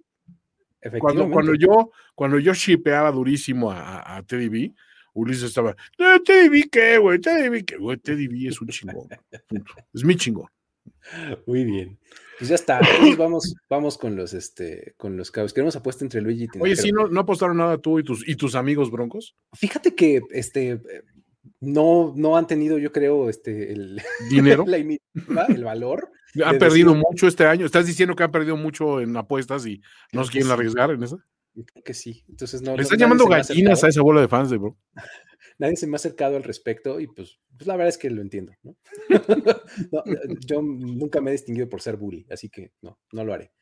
Cuando, cuando yo, cuando yo shipeaba durísimo a, a Teddy B, Ulises estaba, Teddy B qué, güey, Teddy B qué, güey, Teddy B es un chingón. Es mi chingón. Muy bien. Pues ya está. *coughs* vamos, vamos con los este, con los cabos. Queremos apuesta entre Luigi y Oye, sí, no, no apostaron nada tú y tus, y tus amigos broncos. Fíjate que este no, no han tenido, yo creo, este el *laughs* dinero, el valor. *laughs* Han perdido mucho este año. Estás diciendo que han perdido mucho en apuestas y no se quieren arriesgar en eso. Creo que sí. Entonces no. Le están llamando gallinas a esa bola de fans de bro *laughs* nadie se me ha acercado al respecto y pues, pues la verdad es que lo entiendo. ¿no? *laughs* yo nunca me he distinguido por ser bully, así que no, no lo haré.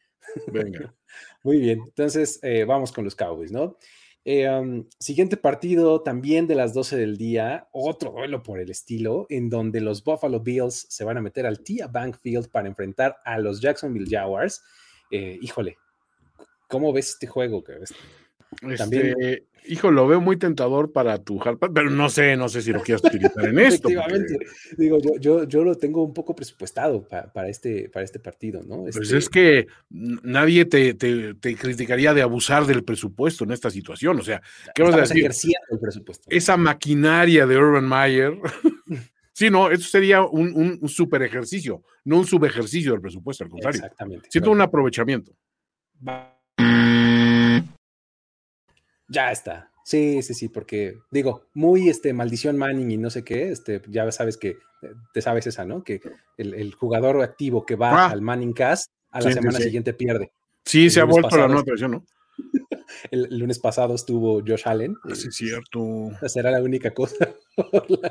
Venga. *laughs* Muy bien, entonces eh, vamos con los Cowboys, ¿no? Eh, siguiente partido también de las 12 del día, otro duelo por el estilo, en donde los Buffalo Bills se van a meter al Tia Bank Field para enfrentar a los Jacksonville Jaguars. Eh, híjole, ¿cómo ves este juego? También, este, hijo, lo veo muy tentador para tu Harper, pero no sé, no sé si lo quieres utilizar en esto. Efectivamente, digo, yo, yo, yo, lo tengo un poco presupuestado para, este, para este partido, ¿no? Pues este es que nadie te, te, criticaría de abusar del presupuesto en esta situación, o sea, ¿qué vas a decir? el presupuesto. Esa maquinaria de Urban Meyer. *laughs* Sí, no, eso sería un, un, super ejercicio, no un subejercicio del presupuesto, al contrario. Exactamente. Siento un aprovechamiento. Ya está. Sí, sí, sí, porque digo, muy este maldición Manning y no sé qué, este, ya sabes que eh, te sabes esa, ¿no? Que el, jugador activo que va ah. al Manning Cast a la semana siguiente pierde. Sí, se ha vuelto la nueva versión, ¿no? *laughs* El, lunes pasado estuvo Josh Allen. Ah, sí, es cierto. Esa era la única *laughs* cosa.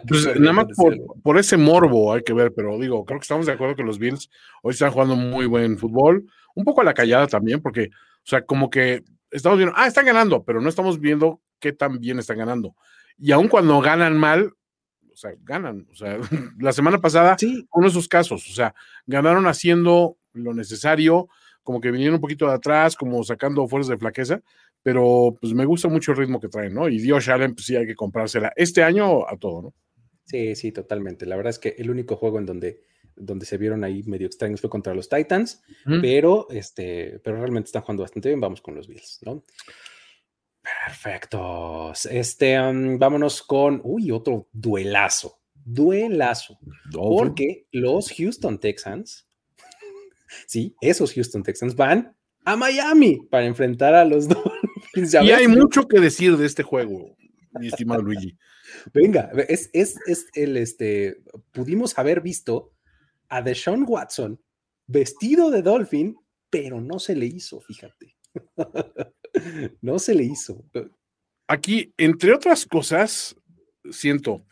pues nada más por, por, ese morbo hay que ver, pero digo, creo que estamos de acuerdo que los Bills hoy están jugando muy buen fútbol, un poco a la callada también, porque, o sea, como que estamos viendo, ah, están ganando, pero no estamos viendo qué tan bien están ganando. Y aun cuando ganan mal, o sea, ganan. O sea, *laughs* la semana pasada, sí. uno de esos casos, o sea, ganaron haciendo lo necesario, como que vinieron un poquito de atrás, como sacando fuerzas de flaqueza, pero pues me gusta mucho el ritmo que traen, ¿no? Y Dios Allen, pues sí hay que comprársela este año a todo, ¿no? Sí, sí, totalmente. La verdad es que el único juego en donde donde se vieron ahí medio extraños fue contra los Titans, pero, este, pero realmente están jugando bastante bien. Vamos con los Bills, ¿no? Perfecto. Este, vámonos con, uy, otro duelazo, duelazo, porque los Houston Texans, *laughs* sí, esos Houston Texans van a Miami para enfrentar a los *laughs* Dolphins. Y hay mucho que decir de este juego, mi estimado Luigi. Venga, es, es, es, el, este, pudimos haber visto a Deshaun Watson vestido de Dolphin, pero no se le hizo, fíjate. *laughs* no se le hizo. Aquí, entre otras cosas, siento,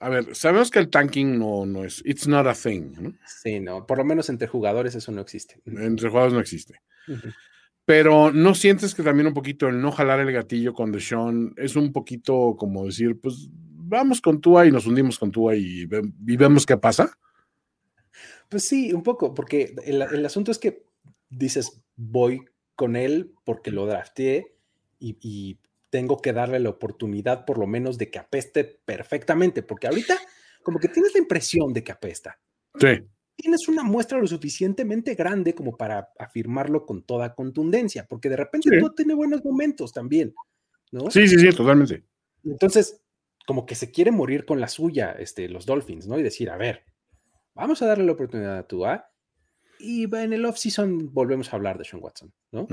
a ver, sabemos que el tanking no, no es, it's not a thing. ¿no? Sí, no, por lo menos entre jugadores eso no existe. Entre jugadores no existe. Pero no sientes que también un poquito el no jalar el gatillo con Deshaun es un poquito como decir, pues vamos con Tua y nos hundimos con Tua y, y vemos qué pasa. Pues sí, un poco, porque el, asunto es que dices, voy con él porque lo drafteé y, tengo que darle la oportunidad por lo menos de que apeste perfectamente, porque ahorita como que tienes la impresión de que apesta. Sí. Tienes una muestra lo suficientemente grande como para afirmarlo con toda contundencia, porque de repente no tiene buenos momentos también, ¿no? Sí, sí, sí, totalmente. Entonces, como que se quiere morir con la suya, este, los Dolphins, ¿no? Y decir, a ver, vamos a darle la oportunidad a Tua y en el off-season volvemos a hablar de Sean Watson, ¿no?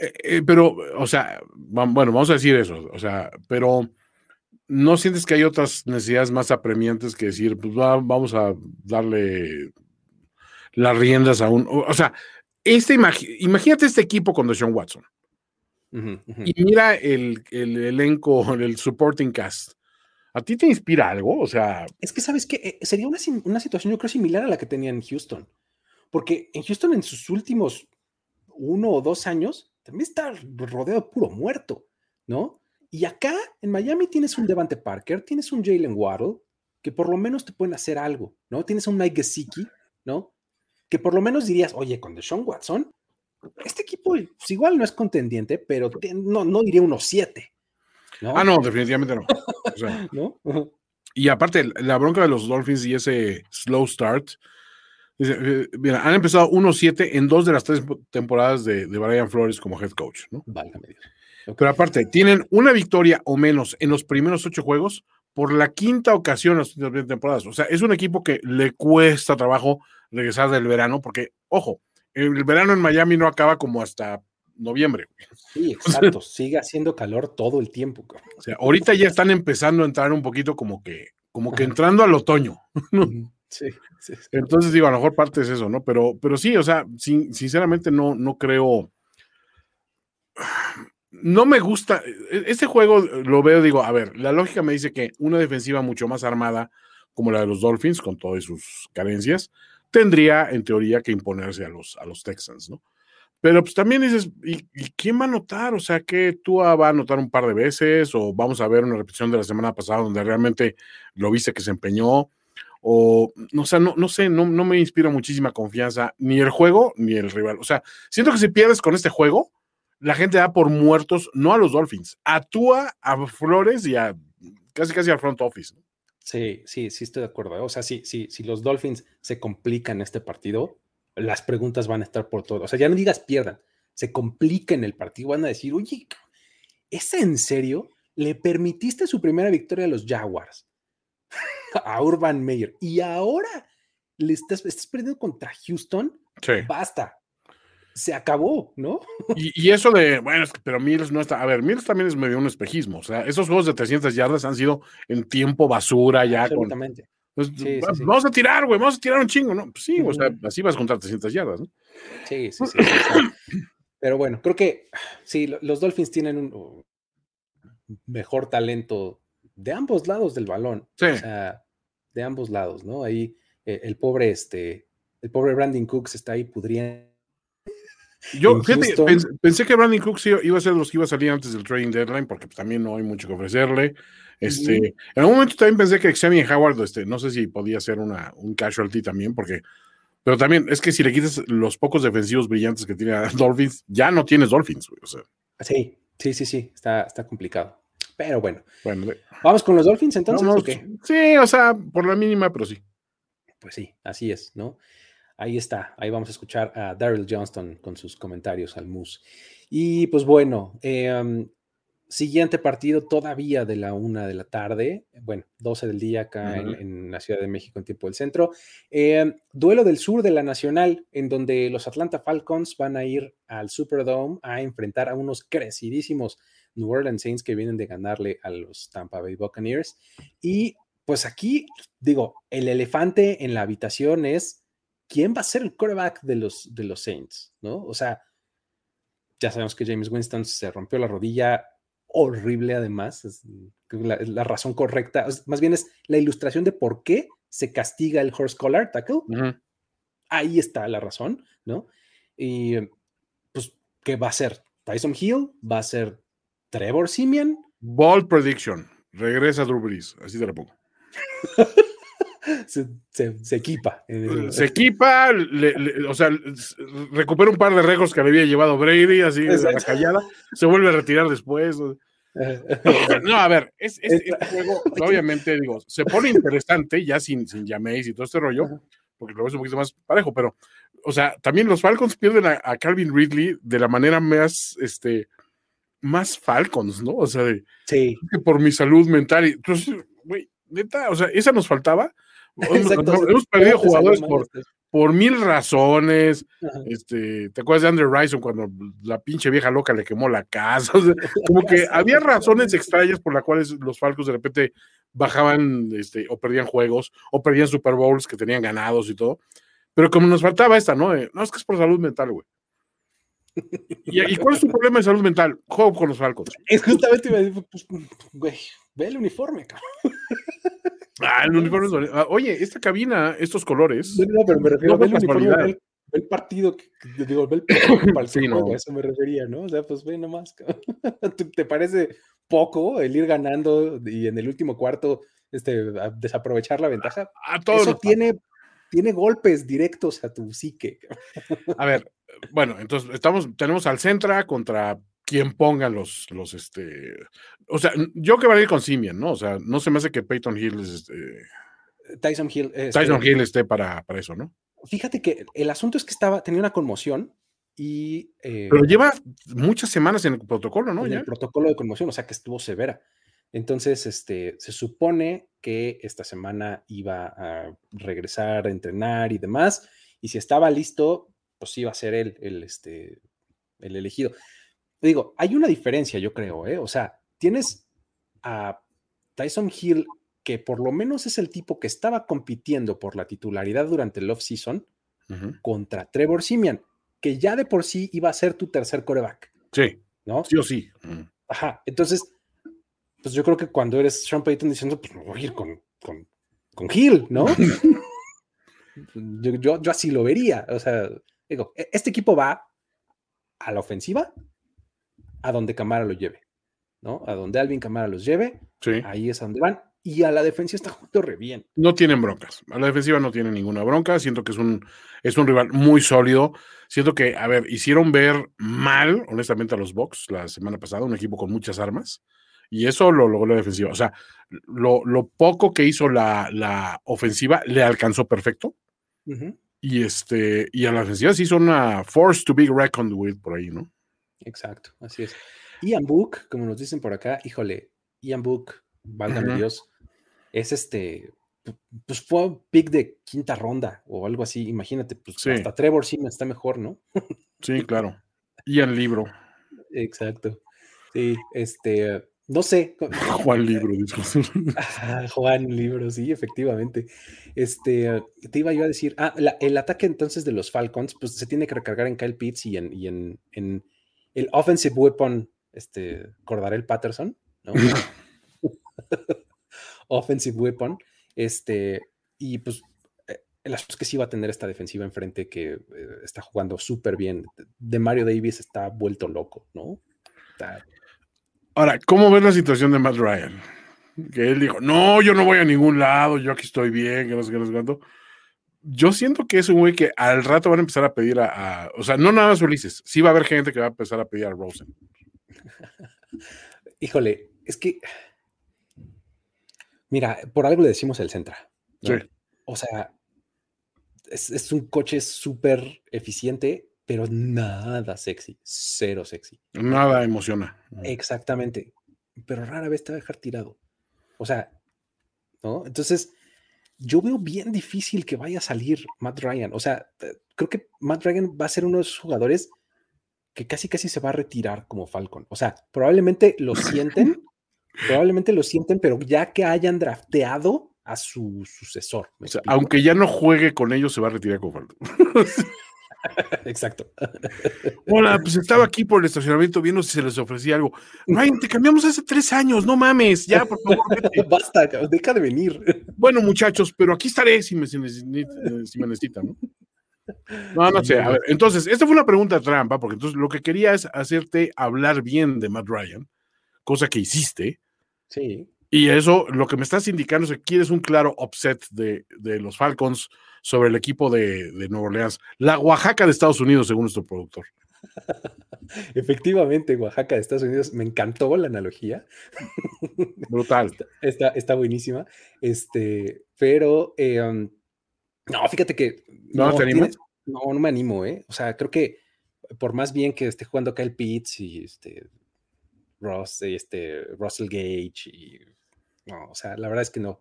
Eh, eh, pero, o sea, bueno, vamos a decir eso, o sea, pero ¿no sientes que hay otras necesidades más apremiantes que decir, pues vamos a darle las riendas a un, o, sea, este imagínate este equipo con Sean Watson. Y mira el, el, elenco, el supporting cast. ¿A ti te inspira algo? O sea. Es que sabes que eh, sería una, una, situación, yo creo, similar a la que tenía en Houston. Porque en Houston, en sus últimos uno o dos años, también está rodeado de puro muerto, ¿no? Y acá en Miami tienes un Devante Parker, tienes un Jalen Waddle, que por lo menos te pueden hacer algo, ¿no? Tienes un Mike Gesicki, ¿no? Que por lo menos dirías, oye, con Deshaun Watson, este equipo igual no es contendiente, pero no, no diría unos siete. ¿No? Ah, no, definitivamente no. *laughs* ¿No? Y aparte, la bronca de los Dolphins y ese slow start, eh, mira, han empezado 1-7 en dos de las tres temporadas de, de Brian Flores como head coach, ¿no? Válgame Pero aparte, tienen una victoria o menos en los primeros ocho juegos por la quinta ocasión en las últimas temporadas. O sea, es un equipo que le cuesta trabajo regresar del verano, porque, ojo, el verano en Miami no acaba como hasta noviembre. Sí, *laughs* exacto. Sigue haciendo calor todo el tiempo. O sea, ahorita ya están empezando a entrar un poquito como que, como que entrando al otoño. *laughs* Sí, Entonces digo, a lo mejor parte es eso, ¿no? Pero, pero sí, o sea, sinceramente no, no creo. *sighs* No me gusta. E, este juego lo veo, digo, a ver, la lógica me dice que una defensiva mucho más armada, como la de los Dolphins, con todas sus carencias, tendría en teoría que imponerse a los, a los Texans, ¿no? Pero pues también dices, ¿y, quién va a anotar? O sea, que tú va a anotar un par de veces o vamos a ver una repetición de la semana pasada donde realmente lo viste que se empeñó o, no, sé, no, no sé, no, me inspira muchísima confianza ni el juego ni el rival. O sea, siento que si pierdes con este juego, la gente da por muertos, no a los Dolphins, actúa a Flores y a casi casi al front office. Sí, sí, sí estoy de acuerdo. ¿eh? O sea, sí, sí, si los Dolphins se complican este partido, las preguntas van a estar por todo. O sea, ya no digas pierdan, se compliquen el partido, van a decir, oye, ¿es en serio? ¿Le permitiste su primera victoria a los Jaguars? *laughs* a Urban Meyer. Y ahora le estás, estás perdiendo contra Houston. Sí. Basta. Se acabó, ¿no? *laughs* Y, eso de, bueno, pero Mills no está. A ver, Mills también es medio un espejismo. O sea, esos juegos de 300 yardas han sido en tiempo basura ya. Absolutamente. Pues, vamos a tirar, güey, vamos a tirar un chingo, ¿no? Pues sí, o sea, así vas contra 300 yardas, ¿no? Sí, sí, sí. pero bueno, creo que sí, los Dolphins tienen un mejor talento de ambos lados del balón. Sí. O sea, de ambos lados, ¿no? Ahí eh, el pobre, este, el pobre Brandon Cooks está ahí pudriendo. Yo pensé, que Brandon Cooks iba a ser los que iba a salir antes del trading deadline, porque pues, también no hay mucho que ofrecerle. Este, En un momento también pensé que Xavier Howard, este, no sé si podía ser una, un casualty también, porque, pero también es que si le quitas los pocos defensivos brillantes que tiene *laughs* Dolphins, ya no tienes Dolphins, o sea. Sí, sí, sí, sí, está, está complicado. Pero bueno. ¿Vamos con los Dolphins entonces? ¿o qué? Sí, o sea, por la mínima, pero sí. Pues sí, así es, ¿no? Ahí está, ahí vamos a escuchar a Daryl Johnston con sus comentarios al MUS. Y pues bueno, eh, Siguiente partido todavía de la una de la tarde, bueno, 12 del día acá en, la Ciudad de México en tiempo del centro. Eh, duelo del sur de la Nacional, en donde los Atlanta Falcons van a ir al Superdome a enfrentar a unos crecidísimos New Orleans Saints que vienen de ganarle a los Tampa Bay Buccaneers. Y pues aquí, digo, el elefante en la habitación es quién va a ser el quarterback de los, de los Saints, ¿no? O sea, ya sabemos que James Winston se rompió la rodilla horrible además, es la, razón correcta, más bien es la ilustración de por qué se castiga el horse collar tackle. Ahí está la razón, ¿no? Y pues, ¿qué va a ser? Tyson Hill, va a ser Trevor Simeon. Ball prediction, regresa Drew Brees, así te lo pongo. *laughs* se, equipa. Se equipa, o sea, recupera un par de récords que le había llevado Brady, así de la callada, se vuelve a retirar después. *laughs* no, a ver, es, este juego, obviamente, digo, se pone *laughs* interesante ya sin, sin llaméis y todo este rollo, porque lo ves un poquito más parejo, pero, o sea, también los Falcons pierden a, Calvin Ridley de la manera más, este, más Falcons, ¿no? O sea, de, sí. por mi salud mental. Entonces, güey, neta, o sea, esa nos faltaba hemos perdido jugadores por, por mil razones. Este, ¿Te acuerdas de Andrew Rison cuando la pinche vieja loca le quemó la casa? *laughs* como que *laughs* había razones extrañas por las cuales los Falcos de repente bajaban este, o perdían juegos o perdían Super Bowls que tenían ganados y todo. Pero como nos faltaba esta, ¿no? no, es que es por salud mental, güey. ¿Y, cuál es tu problema de salud mental? Juego con los Falcons. Es justamente, pues, güey, ve el uniforme, cabrón. *laughs* Ah, el uniforme ah, Oye, esta cabina, estos colores. No, pero me refiero a el uniforme, el partido, que, digo, ve el partido *laughs* para sí, no. a eso me refería, ¿no? O sea, pues ve nomás. *laughs* ¿Te parece poco el ir ganando y en el último cuarto este, desaprovechar la ventaja? A, todos eso tiene, tiene golpes directos a tu psique. A ver, bueno, entonces estamos, tenemos al Centra contra quien ponga los, los, este, o sea, yo que voy a ir con Simian, ¿no? O sea, no se me hace que Peyton Hill es, este, Tyson Hill, Tyson Hill esté para, para eso, ¿no? Fíjate que el asunto es que estaba, tenía una conmoción y... Eh, Pero lleva muchas semanas en el protocolo, ¿no? En el protocolo de conmoción, o sea que estuvo severa. Entonces, este, se supone que esta semana iba a regresar a entrenar y demás, y si estaba listo, pues iba a ser él el, este, el elegido. Digo, hay una diferencia, yo creo, ¿eh? O sea, tienes a Tyson Hill, que por lo menos es el tipo que estaba compitiendo por la titularidad durante el off-season, contra Trevor Simian, que ya de por sí iba a ser tu tercer coreback. Sí. ¿No? Sí o sí. Ajá. Entonces, pues yo creo que cuando eres Sean Payton diciendo, pues me voy a ir con, con, con Hill, ¿no? *laughs* yo, yo, yo así lo vería. O sea, digo, e, este equipo va a la ofensiva a donde Camara lo lleve, ¿no? A donde Alvin Camara los lleve, ahí es a donde van. Y a la defensiva está junto re bien. No tienen broncas. A la defensiva no tienen ninguna bronca. Siento que es un, es un rival muy sólido. Siento que, a ver, hicieron ver mal, honestamente, a los Bucks la semana pasada, un equipo con muchas armas. Y eso lo logró la defensiva. O sea, lo, poco que hizo la, ofensiva le alcanzó perfecto. Y este, y a la defensiva sí son una force to be reckoned with por ahí, ¿no? Exacto, así es. Ian Book, como nos dicen por acá, híjole, Ian Book, válgame Dios, es este, pues fue un pick de quinta ronda o algo así, imagínate, pues hasta Trevor sí está mejor, ¿no? sí, claro. Ian Libro. Exacto. Sí, este, no sé. *laughs* Juan Libro, *laughs* Juan Libro, sí, efectivamente. Este, te iba yo a decir, ah, el ataque entonces de los Falcons, pues se tiene que recargar en Kyle Pitts y en, y en, en el offensive weapon, este, Cordarel Patterson, ¿no? *laughs* offensive weapon, este, y pues eh, el asunto es que sí va a tener esta defensiva enfrente que eh, está jugando súper bien. De Mario Davis está vuelto loco, ¿no? Ahora, ¿cómo ves la situación de Matt Ryan? Que él dijo, no, yo no voy a ningún lado, yo aquí estoy bien, que no sé qué, no sé cuánto yo siento que es un güey que al rato van a empezar a pedir a, o sea, no nada más Ulises, sí va a haber gente que va a empezar a pedir a Rosen. *laughs* Híjole, es que, mira, por algo le decimos el Centra. Sí. O sea, es, un coche súper eficiente, pero nada sexy, cero sexy. Nada emociona. Exactamente, pero rara vez te va a dejar tirado. O sea, ¿no? Entonces, yo veo bien difícil que vaya a salir Matt Ryan. O sea, creo que Matt Ryan va a ser uno de esos jugadores que casi casi se va a retirar como Falcon. O sea, probablemente lo sienten, *laughs* probablemente lo sienten, pero ya que hayan drafteado a su sucesor. O sea, aunque ya no juegue con ellos, se va a retirar como Falcon. *laughs* *laughs* Exacto. Hola, pues estaba aquí por el estacionamiento viendo si se les ofrecía algo. Ryan, te cambiamos hace tres años, no mames, ya, por favor. *laughs* Basta, deja de venir. Bueno, muchachos, pero aquí estaré si me, si me necesitan, ¿no? No, no sé. A ver, entonces, esta fue una pregunta trampa, porque entonces lo que quería es hacerte hablar bien de Matt Ryan, cosa que hiciste. Sí. Y eso, lo que me estás indicando es que quieres un claro upset de, de los Falcons sobre el equipo de, de Nueva Orleans. La Oaxaca de Estados Unidos, según nuestro productor. *laughs* Efectivamente, Oaxaca de Estados Unidos, me encantó la analogía. *laughs* Brutal. Está, está buenísima. Este, pero eh, um, no, fíjate que. ¿No, no te animas? no, no me animo, ¿eh? O sea, creo que por más bien que esté jugando Kyle Pitts y este Ross, este Russell Gage y no, o sea, la verdad es que no.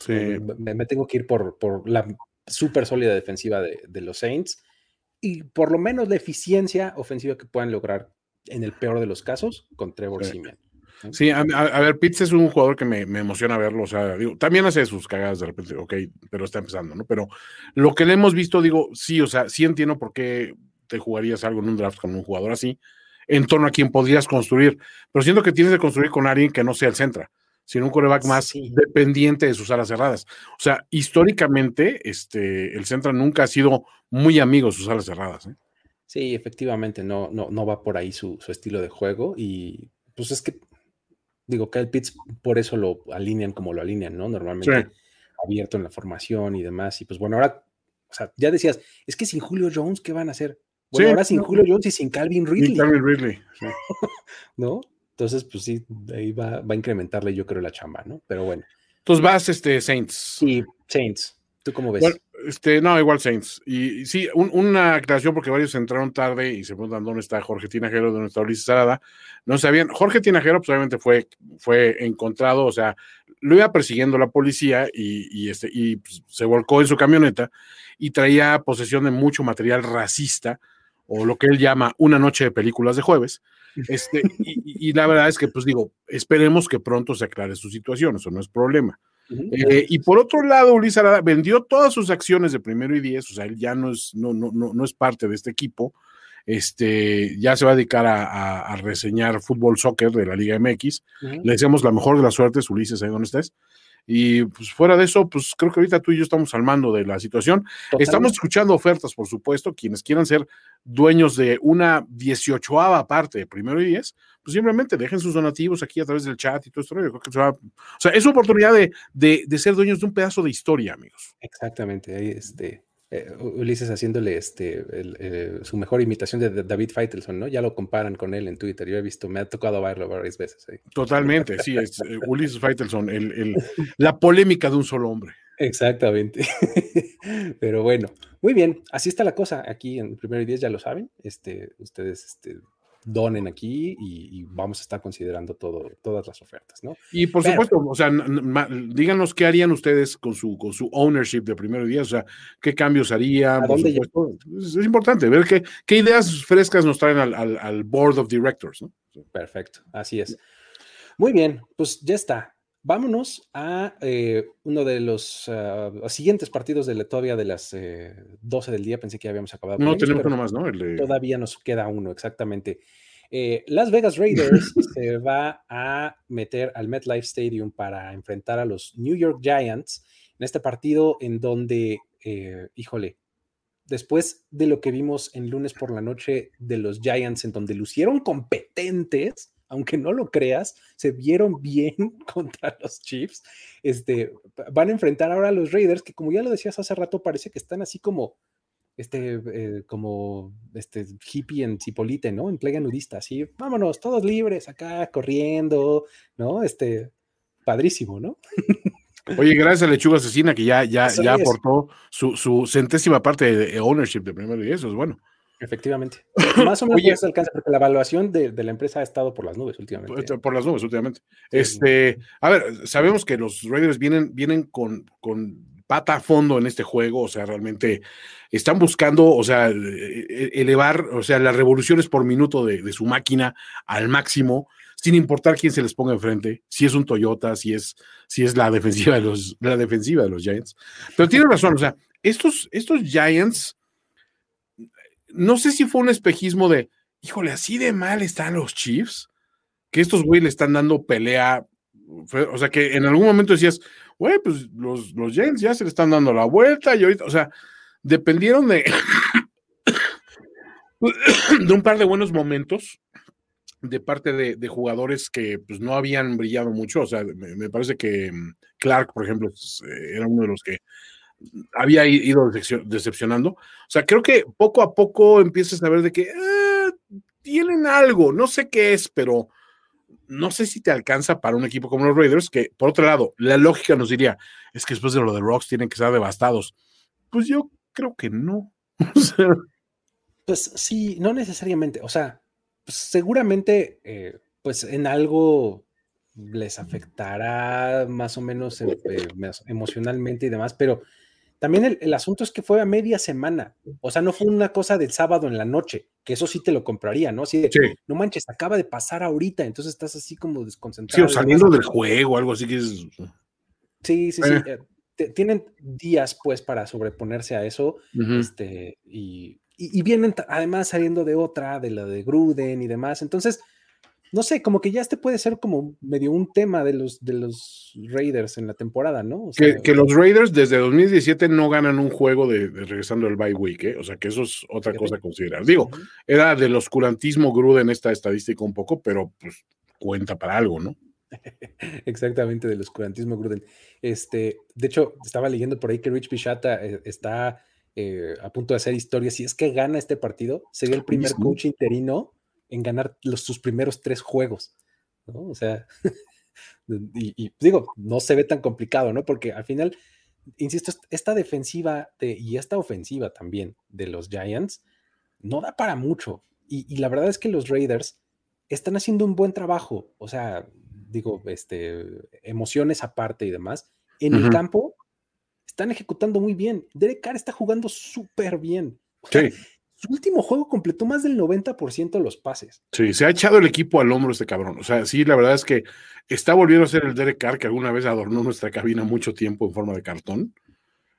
Sí. Me, tengo que ir por, por la súper sólida defensiva de, de, los Saints y por lo menos la eficiencia ofensiva que puedan lograr en el peor de los casos con Trevor sí. Simeon. Sí, a, ver, Pitts es un jugador que me, me, emociona verlo, o sea, digo, también hace sus cagadas de repente, ok, pero está empezando, ¿no? Pero lo que le hemos visto, digo, sí, o sea, sí entiendo por qué te jugarías algo en un draft con un jugador así, en torno a quien podrías construir, pero siento que tienes que construir con alguien que no sea el centra, sino un coreback más dependiente de sus alas cerradas. O sea, históricamente, este, el centra nunca ha sido muy amigo de sus alas cerradas. ¿eh? Sí, efectivamente, no, no, no va por ahí su, su estilo de juego y pues es que digo, Kyle Pitts por eso lo alinean como lo alinean, ¿no? Normalmente abierto en la formación y demás. Y pues bueno, ahora, o sea, ya decías, es que sin Julio Jones, ¿qué van a hacer? Bueno, ahora sin Julio Jones y sin Calvin Ridley. Sin Calvin Ridley, *laughs* ¿no? Entonces, pues sí, ahí va, va, a incrementarle, yo creo, la chamba, ¿no? Pero bueno. Entonces vas, este, Saints. Sí, Saints. ¿Tú cómo ves? Bueno, este, no, igual Saints. Y, sí, una aclaración porque varios entraron tarde y se preguntan dónde está Jorge Tinajero, dónde está Ulises Sarada. No sabían. Jorge Tinajero, pues obviamente fue, fue encontrado, o sea, lo iba persiguiendo la policía y, y este, y pues, se volcó en su camioneta y traía posesión de mucho material racista o lo que él llama una noche de películas de jueves. Este, y, y la verdad es que, pues digo, esperemos que pronto se aclare su situación, eso no es problema. Eh, y por otro lado, Ulises Arada vendió todas sus acciones de primero y diez, o sea, él ya no es, no, no, no, no es parte de este equipo. Este, ya se va a dedicar a, reseñar fútbol soccer de la Liga MX. Le deseamos la mejor de las suertes, Ulises, ahí donde estés. Y pues fuera de eso, pues creo que ahorita tú y yo estamos al mando de la situación. Estamos escuchando ofertas, por supuesto, quienes quieran ser dueños de una 18 parte de primero y diez, pues simplemente dejen sus donativos aquí a través del chat y todo esto. Yo creo que o sea, es oportunidad de, de, de, ser dueños de un pedazo de historia, amigos. Exactamente, ahí este, eh, Ulises haciéndole este, eh, su mejor imitación de David Feitelson, ¿no? Ya lo comparan con él en Twitter. Yo he visto, me ha tocado verlo varias veces. Totalmente, sí, es eh, Ulises Feitelson, el, el, la polémica de un solo hombre. Exactamente. *laughs* Pero bueno, muy bien, así está la cosa. Aquí en el primer 10 ya lo saben. Este, ustedes este, donen aquí y, vamos a estar considerando todo, todas las ofertas, ¿no? Y por supuesto, o sea, díganos qué harían ustedes con su, con su ownership de primero día, o sea, qué cambios harían. es, importante ver qué, qué, ideas frescas nos traen al, al, board of directors, ¿no? Perfecto, así es. Muy bien, pues ya está. Vámonos a eh, uno de los ah, siguientes partidos de todavía de las 12 eh, del día. Pensé que ya habíamos acabado. No, tenemos uno más, ¿no? Todavía nos queda uno, exactamente. Eh, Las Vegas Raiders *laughs* se va a meter al MetLife Stadium para enfrentar a los New York Giants en este partido en donde, híjole, después de lo que vimos en lunes por la noche de los Giants, en donde lucieron competentes aunque no lo creas, se vieron bien *laughs* contra los Chiefs. Este, van a enfrentar ahora a los Raiders, que como ya lo decías hace rato, parece que están así como, este, eh, como este hippie en Cipolite, ¿no? En playa nudista, así, vámonos, todos libres acá, corriendo, ¿no? Este, padrísimo, ¿no? *laughs* Oye, gracias a Lechuga Asesina que ya, ya, ya aportó su, su, centésima parte de ownership de primero y eso es bueno. Efectivamente. Más o menos Oye, alcanza, porque la evaluación de, la empresa ha estado por las nubes últimamente. Por, las nubes últimamente. este, a ver, sabemos que los Raiders vienen, vienen con, con pata a fondo en este juego, o sea, realmente están buscando, o sea, e, e, elevar, o sea, las revoluciones por minuto de, su máquina al máximo, sin importar quién se les ponga enfrente, si es un Toyota, si es, si es la defensiva de los, la defensiva de los Giants. Pero tiene razón, o sea, estos, estos Giants no sé si fue un espejismo de, híjole, así de mal están los Chiefs, que estos güey le están dando pelea. O sea, que en algún momento decías, güey, pues los, los ya se le están dando la vuelta y ahorita, o sea, dependieron de, *coughs* de un par de buenos momentos de parte de, jugadores que pues, no habían brillado mucho. O sea, me, parece que mm, Clark, por ejemplo, eh, era uno de los que había ido decepcionando. O sea, creo que poco a poco empiezas a ver de que eh, tienen algo, no sé qué es, pero no sé si te alcanza para un equipo como los Raiders, que por otro lado, la lógica nos diría, es que después de lo de Rocks tienen que estar devastados. Pues yo creo que no. *laughs* pues sí, no necesariamente. O sea, seguramente, eh, pues en algo les afectará más o menos eh, eh, emocionalmente y demás, pero también el, asunto es que fue a media semana, o sea, no fue una cosa del sábado en la noche, que eso sí te lo compraría, ¿no? Así de, no manches, acaba de pasar ahorita, entonces estás así como desconcentrado. Sí, o saliendo del juego, algo así que es... Sí, sí, sí. Eh. tienen días, pues, para sobreponerse a eso, este, y, y, vienen además saliendo de otra, de la de Gruden y demás, entonces no sé, como que ya este puede ser como medio un tema de los, de los Raiders en la temporada, ¿no? que, los Raiders desde 2017 no ganan un juego de, regresando al bye week, ¿eh? O sea, que eso es otra cosa a considerar. Digo, era del oscurantismo Gruden esta estadística un poco, pero pues cuenta para algo, ¿no? *laughs* Exactamente, del oscurantismo Gruden. Este, de hecho, estaba leyendo por ahí que Rich Pichata eh, está eh, a punto de hacer historia. Si es que gana este partido, sería el primer coach interino en ganar los, sus primeros tres juegos, ¿no? O sea, *laughs* y, digo, no se ve tan complicado, ¿no? Porque al final, insisto, esta defensiva y esta ofensiva también de los Giants no da para mucho. Y, la verdad es que los Raiders están haciendo un buen trabajo, o sea, digo, este, emociones aparte y demás. En el campo están ejecutando muy bien. Derek Carr está jugando súper bien. Sí su último juego completó más del 90% de los pases. Sí, se ha echado el equipo al hombro este cabrón. O sea, sí, la verdad es que está volviendo a ser el Derek Carr que alguna vez adornó nuestra cabina mucho tiempo en forma de cartón.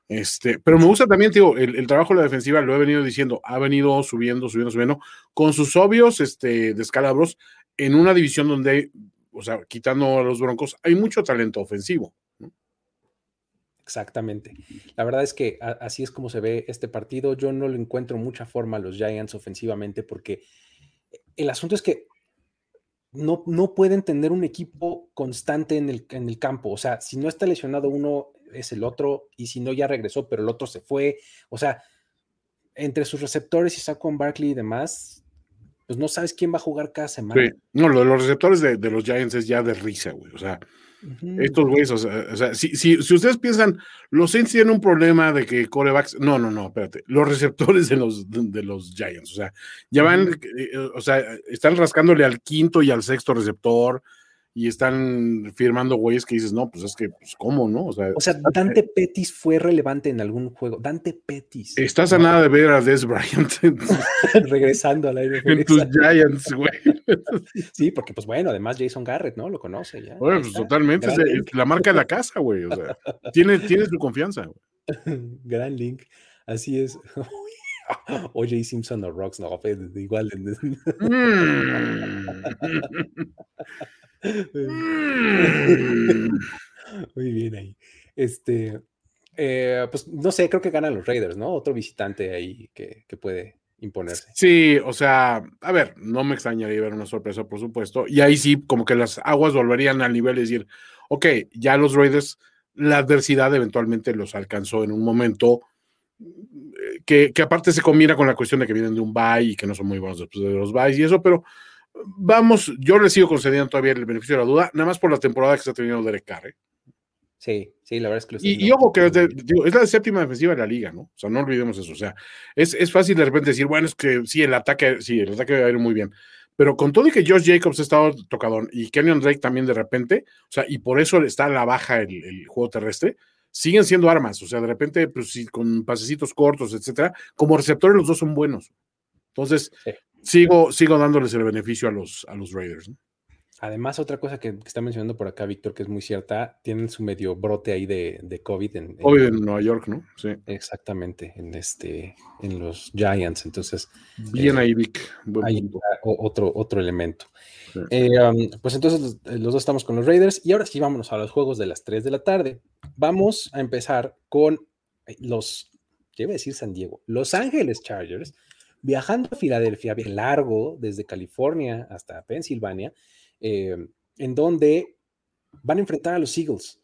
Este, pero me gusta también, digo, el, trabajo de la defensiva, lo he venido diciendo, ha venido subiendo, subiendo, subiendo, con sus obvios este, descalabros en una división donde, o sea, quitando a los Broncos, hay mucho talento ofensivo. Exactamente. La verdad es que así es como se ve este partido. Yo no le encuentro mucha forma a los Giants ofensivamente porque el asunto es que no, no pueden tener un equipo constante en el, en el campo. O sea, si no está lesionado uno, es el otro, y si no, ya regresó, pero el otro se fue. O sea, entre sus receptores y Saquon Barkley y demás, pues no sabes quién va a jugar cada semana. No, lo de los receptores de, de, los Giants es ya de risa, güey. O sea, estos güeyes, o sea, si, si, ustedes piensan, los Saints tienen un problema de que corebacks, no, no, no, espérate, los receptores de los, de los Giants, o sea, ya van, eh, o sea, están rascándole al quinto y al sexto receptor, y están firmando güeyes que dices, no, pues es que, pues, ¿cómo, no? O sea, o sea Dante Pettis fue relevante en algún juego. Dante Pettis. Estás a nada de ver a Des Bryant. *laughs* Regresando a la NFL. En tus Giants, güey. *laughs* sí, porque, pues bueno, además Jason Garrett, ¿no? Lo conoce ya. Bueno, pues totalmente. Es la marca de la casa, güey. O sea, tiene, tiene su confianza, güey. *laughs* Gran link. Así es. OJ Simpson o Rocks, no, igual. Mm. Muy bien ahí. Este, eh, pues no sé, creo que ganan los Raiders, ¿no? Otro visitante ahí que, puede imponerse. Sí, o sea, a ver, no me extrañaría ver una sorpresa, por supuesto. Y ahí sí, como que las aguas volverían al nivel y decir, ok, ya los Raiders, la adversidad eventualmente los alcanzó en un momento eh, que, que aparte se combina con la cuestión de que vienen de un bye y que no son muy buenos después de los byes y eso, pero vamos, yo le sigo concediendo todavía el beneficio de la duda, nada más por la temporada que está teniendo Derek Carr. ¿eh? Sí, sí, la verdad es que Y, ojo, que es, la séptima defensiva de la liga, ¿no? O sea, no olvidemos eso. O sea, es, fácil de repente decir, bueno, es que sí, el ataque, sí, el ataque va a ir muy bien. Pero con todo y que Josh Jacobs ha estado tocadón y Kenyon Drake también de repente, o sea, y por eso está a la baja el, juego terrestre, siguen siendo armas. O sea, de repente, pues sí, con pasecitos cortos, etcétera, como receptores los dos son buenos. Entonces, sigo, sigo dándoles el beneficio a los, a los Raiders. Además, otra cosa que, está mencionando por acá, Víctor, que es muy cierta, tienen su medio brote ahí de, de COVID en, COVID en Nueva York, ¿no? Sí. Exactamente, en este, en los Giants. Entonces. Bien eh, ahí, Vic. Hay otro, otro elemento. Eh, um, pues entonces los, los, dos estamos con los Raiders. Y ahora sí, vámonos a los juegos de las 3 de la tarde. Vamos a empezar con los, ¿qué iba a decir San Diego? Los Ángeles Chargers viajando a Filadelfia, largo desde California hasta Pensilvania, eh, en donde van a enfrentar a los Eagles.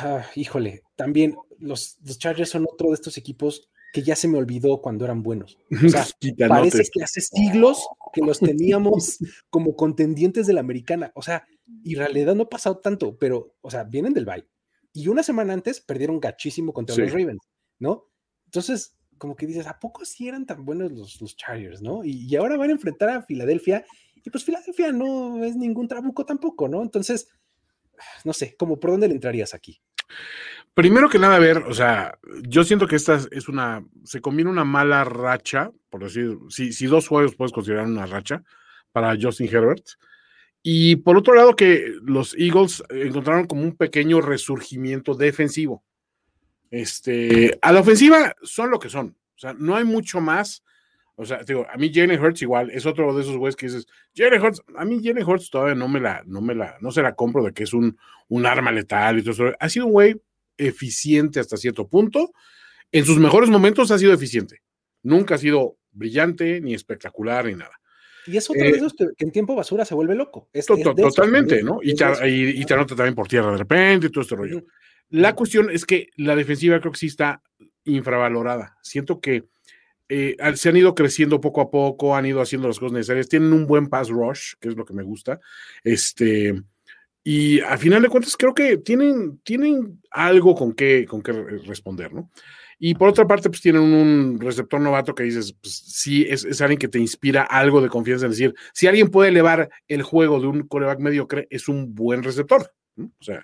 Ah, híjole, también los, Chargers son otro de estos equipos que ya se me olvidó cuando eran buenos. O sea, *laughs* parece que hace siglos que los teníamos *laughs* como contendientes de la americana. O sea, y en realidad no ha pasado tanto, pero, o sea, vienen del Bay. Y una semana antes perdieron gachísimo contra los Ravens, ¿no? Entonces, como que dices, ¿a poco sí eran tan buenos los, los Chargers, no? Y, ahora van a enfrentar a Filadelfia Y pues Filadelfia no es ningún trabuco tampoco, ¿no? Entonces, no sé, como por dónde le entrarías aquí. Primero que nada, a ver, o sea, yo siento que esta es una, se combina una mala racha, por decir, si, si dos juegos puedes considerar una racha para Justin Herbert. Y por otro lado, que los Eagles encontraron como un pequeño resurgimiento defensivo. Este, a la ofensiva son lo que son. O sea, no hay mucho más. O sea, digo, a mí Jalen Hurts igual es otro de esos güeyes que dices, Jalen Hurts, a mí Jalen Hurts todavía no me la, no me la, no se la compro de que es un, un arma letal y todo eso. Ha sido un güey eficiente hasta cierto punto. En sus mejores momentos ha sido eficiente. Nunca ha sido brillante, ni espectacular, ni nada. Y es otro de eh, esos que, en tiempo basura se vuelve loco. totalmente, ¿no? Y te, y, te, anota también por tierra de repente y todo este rollo. La cuestión es que la defensiva creo que sí está infravalorada. Siento que eh, se han ido creciendo poco a poco, han ido haciendo las cosas necesarias, tienen un buen pass rush, que es lo que me gusta. Este, y a final de cuentas creo que tienen, tienen algo con qué, con qué responder, ¿no? Y por otra parte, pues tienen un receptor novato que dices, pues sí, es, alguien que te inspira algo de confianza en decir, si alguien puede elevar el juego de un coreback mediocre, es un buen receptor. O sea,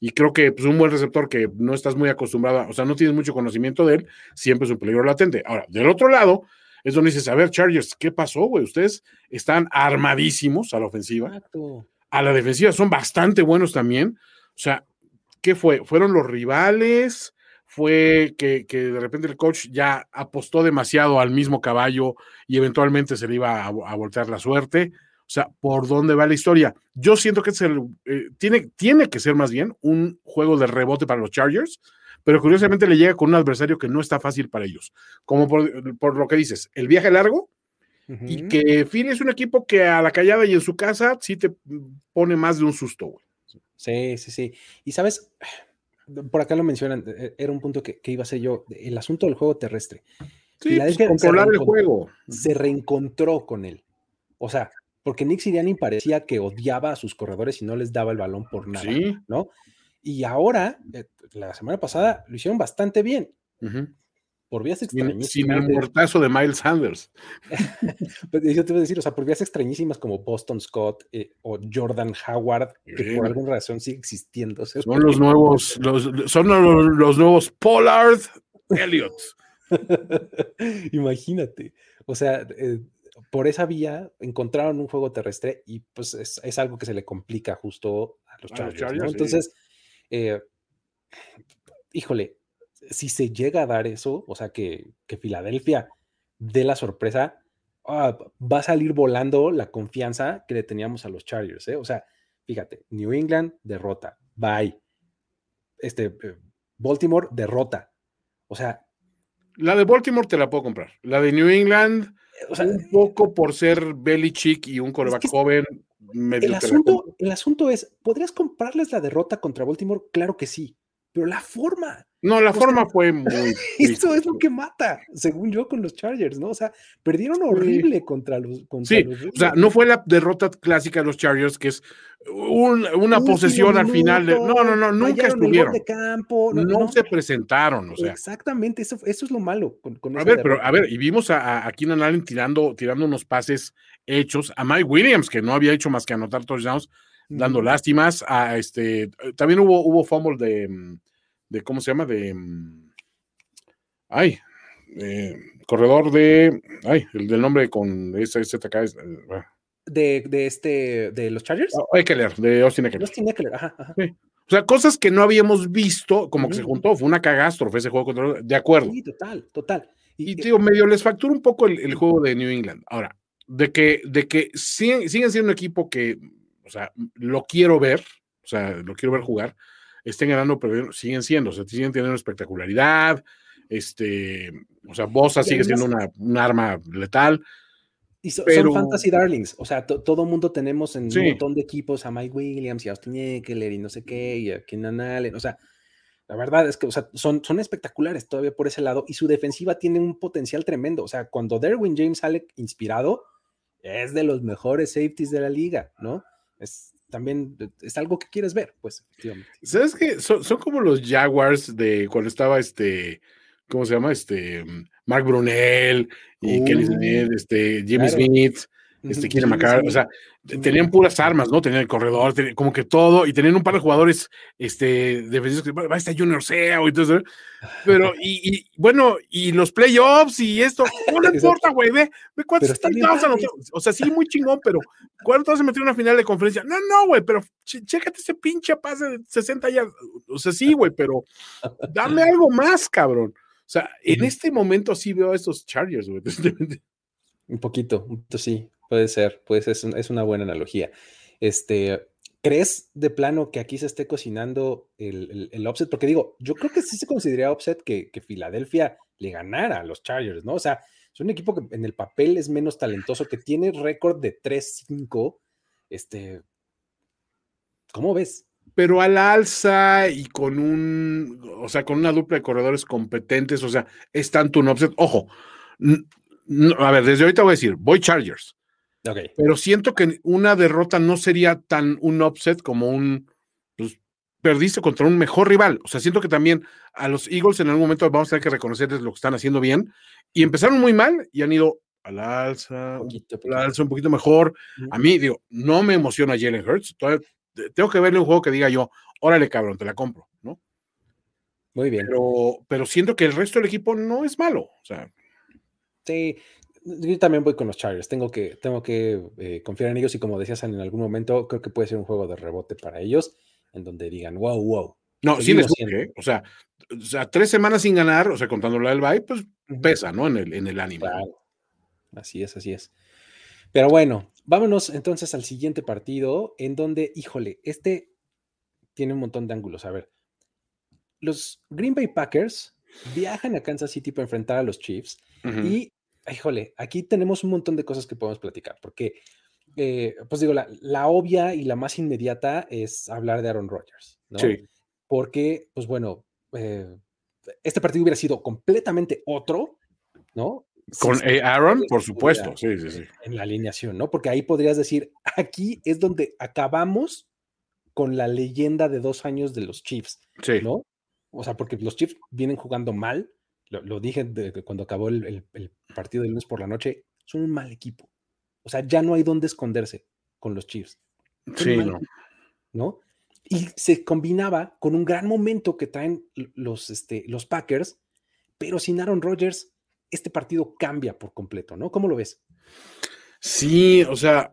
y creo que pues, un buen receptor que no estás muy acostumbrado, o sea, no tienes mucho conocimiento de él, siempre es un peligro latente. Ahora, del otro lado, es donde dices, a ver, Chargers, ¿qué pasó, güey? Ustedes están armadísimos a la ofensiva. A la defensiva son bastante buenos también. O sea, ¿qué fue? ¿Fueron los rivales? fue que, de repente el coach ya apostó demasiado al mismo caballo y eventualmente se le iba a, voltear la suerte. O sea, ¿por dónde va la historia? Yo siento que es el, eh, tiene, tiene que ser más bien un juego de rebote para los Chargers, pero curiosamente le llega con un adversario que no está fácil para ellos. Como por, lo que dices, el viaje largo y que Philly es un equipo que a la callada y en su casa sí te pone más de un susto, güey. Sí, sí, sí. Y sabes, por acá lo mencionan, e, e, era un punto que, iba a ser yo, el asunto del juego terrestre. Sí, pues, controlar el juego. Se reencontró con él. O sea, porque Nick Sirianni parecía que odiaba a sus corredores y no les daba el balón por nada, ¿no? Y ahora, eh, la semana pasada, lo hicieron bastante bien por vías extrañísimas. Sin el mortazo de Miles Sanders. *laughs* Pues, yo te voy a decir, o sea, por vías extrañísimas como Boston Scott eh, o Jordan Howard, que por alguna razón sigue existiendo. son los nuevos, los, son los, nuevos Pollard Elliot. *laughs* Imagínate. O sea, eh, por esa vía encontraron un juego terrestre y pues es, algo que se le complica justo a los Chargers. Entonces, eh, híjole, si se llega a dar eso, o sea, que, Filadelfia dé la sorpresa, ah, va a salir volando la confianza que le teníamos a los Chargers, ¿eh? O sea, fíjate, New England derrota, bye. Este, eh, Baltimore derrota. O sea. La de Baltimore te la puedo comprar. La de New England, o sea, un poco por ser Belichick y un coreback joven. el, asunto, el asunto es, ¿podrías comprarles la derrota contra Baltimore? Claro que sí, pero la forma. No, la forma fue muy. *laughs* Eso es lo que mata, según yo, con los Chargers, ¿no? O sea, perdieron horrible contra los. sí, o sea, no fue la derrota clásica de los Chargers, que es una posesión al final. De, no, no, no, nunca estuvieron. De campo, no, se presentaron, o sea. Exactamente, eso, eso es lo malo. Con, a ver, pero a ver, y vimos a, a Keenan Allen tirando, tirando unos pases hechos, a Mike Williams, que no había hecho más que anotar touchdowns, dando lástimas, a este, también hubo, hubo fumble de mm, de ¿cómo se llama? De, mm, ay, eh, corredor de, ay, el del nombre con ese ZK. Es, eh, de, de, este, de los Chargers. Oh, Eckler, de Austin Eckler. Austin Eckler, ajá, ajá. O sea, cosas que no habíamos visto, como que se juntó, fue una cagástrofe ese juego contra, de acuerdo. Sí, total, total. Y, digo, medio les factura un poco el, juego de New England. Ahora, de que, de que siguen, siguen siendo un equipo que, o sea, lo quiero ver, o sea, lo quiero ver jugar, estén ganando, pero siguen siendo, o sea, siguen teniendo espectacularidad, este, o sea, Bosa sigue siendo una, un arma letal. Y son fantasy darlings, o sea, todo mundo tenemos en un montón de equipos a Mike Williams y a Austin Eckler y no sé qué, y a Kenan Allen, o sea, la verdad es que o sea, son, son espectaculares todavía por ese lado y su defensiva tiene un potencial tremendo, o sea, cuando Derwin James sale inspirado, es de los mejores safeties de la liga, ¿no? Es, también es algo que quieres ver, pues, efectivamente. ¿Sabes qué? Son, como los Jaguars de cuando estaba este, ¿cómo se llama? Este, Mark Brunel y Kelly uh, este, Jimmy Smith. Este, quiere o sea, tenían puras armas, ¿no? Tenían el corredor, como que todo, y tenían un par de jugadores, este, defensivos que va a estar Junior Seo y todo eso, pero, *laughs* y, bueno, y los playoffs y esto, no le *laughs* importa, güey, ve, ve cuántos están o sea, sí, muy chingón, pero ¿cuántos se metió en una final de conferencia? No, no, güey, pero chécate ese pinche pase de 60 ya, o sea, sí, güey, pero dame *laughs* algo más, cabrón. O sea, en este momento sí veo a estos Chargers, güey. Un poquito, un poquito sí. Puede ser, pues es, es una buena analogía. Este, ¿Crees de plano que aquí se esté cocinando el, el, offset? Porque digo, yo creo que sí se consideraría offset que, que, Filadelfia le ganara a los Chargers, ¿no? O sea, es un equipo que en el papel es menos talentoso, que tiene récord de 3-5. Este, ¿cómo ves? Pero al alza y con un, o sea, con una dupla de corredores competentes, o sea, es tanto un offset. Ojo, a ver, desde ahorita voy a decir, voy Chargers. Pero siento que una derrota no sería tan un upset como un, pues, perdiste contra un mejor rival. O sea, siento que también a los Eagles en algún momento vamos a tener que reconocerles lo que están haciendo bien. Y empezaron muy mal y han ido al alza, al alza un poquito mejor. A mí, digo, no me emociona Jalen Hurts. tengo que verle un juego que diga yo, órale, cabrón, te la compro, ¿no? Muy bien. Pero, pero siento que el resto del equipo no es malo. O sea. Sí, yo también voy con los Chargers. Tengo que, tengo que eh, confiar en ellos y como decías en algún momento, creo que puede ser un juego de rebote para ellos, en donde digan, wow, wow. No, sí les ¿eh? o, sea, o sea, tres semanas sin ganar, o sea, contando la del bye, pues pesa, ¿no? En el, en el ánimo. Así es, así es. Pero bueno, vámonos entonces al siguiente partido, en donde, híjole, este tiene un montón de ángulos. A ver, los Green Bay Packers viajan a Kansas City para enfrentar a los Chiefs y híjole, aquí tenemos un montón de cosas que podemos platicar, porque, eh, pues digo, la, obvia y la más inmediata es hablar de Aaron Rodgers, ¿no? Sí. Porque, pues bueno, eh, este partido hubiera sido completamente otro, ¿no? Con eh, Aaron, por supuesto, sí, sí, sí. En la alineación, ¿no? Porque ahí podrías decir, aquí es donde acabamos con la leyenda de dos años de los Chiefs, sí. ¿no? O sea, porque los Chiefs vienen jugando mal, lo, dije cuando acabó el, partido del lunes por la noche, son un mal equipo. O sea, ya no hay dónde esconderse con los Chiefs. sí, no. ¿no? Y se combinaba con un gran momento que traen los, este, los Packers, pero sin Aaron Rodgers, este partido cambia por completo, ¿no? ¿Cómo lo ves? Sí, o sea,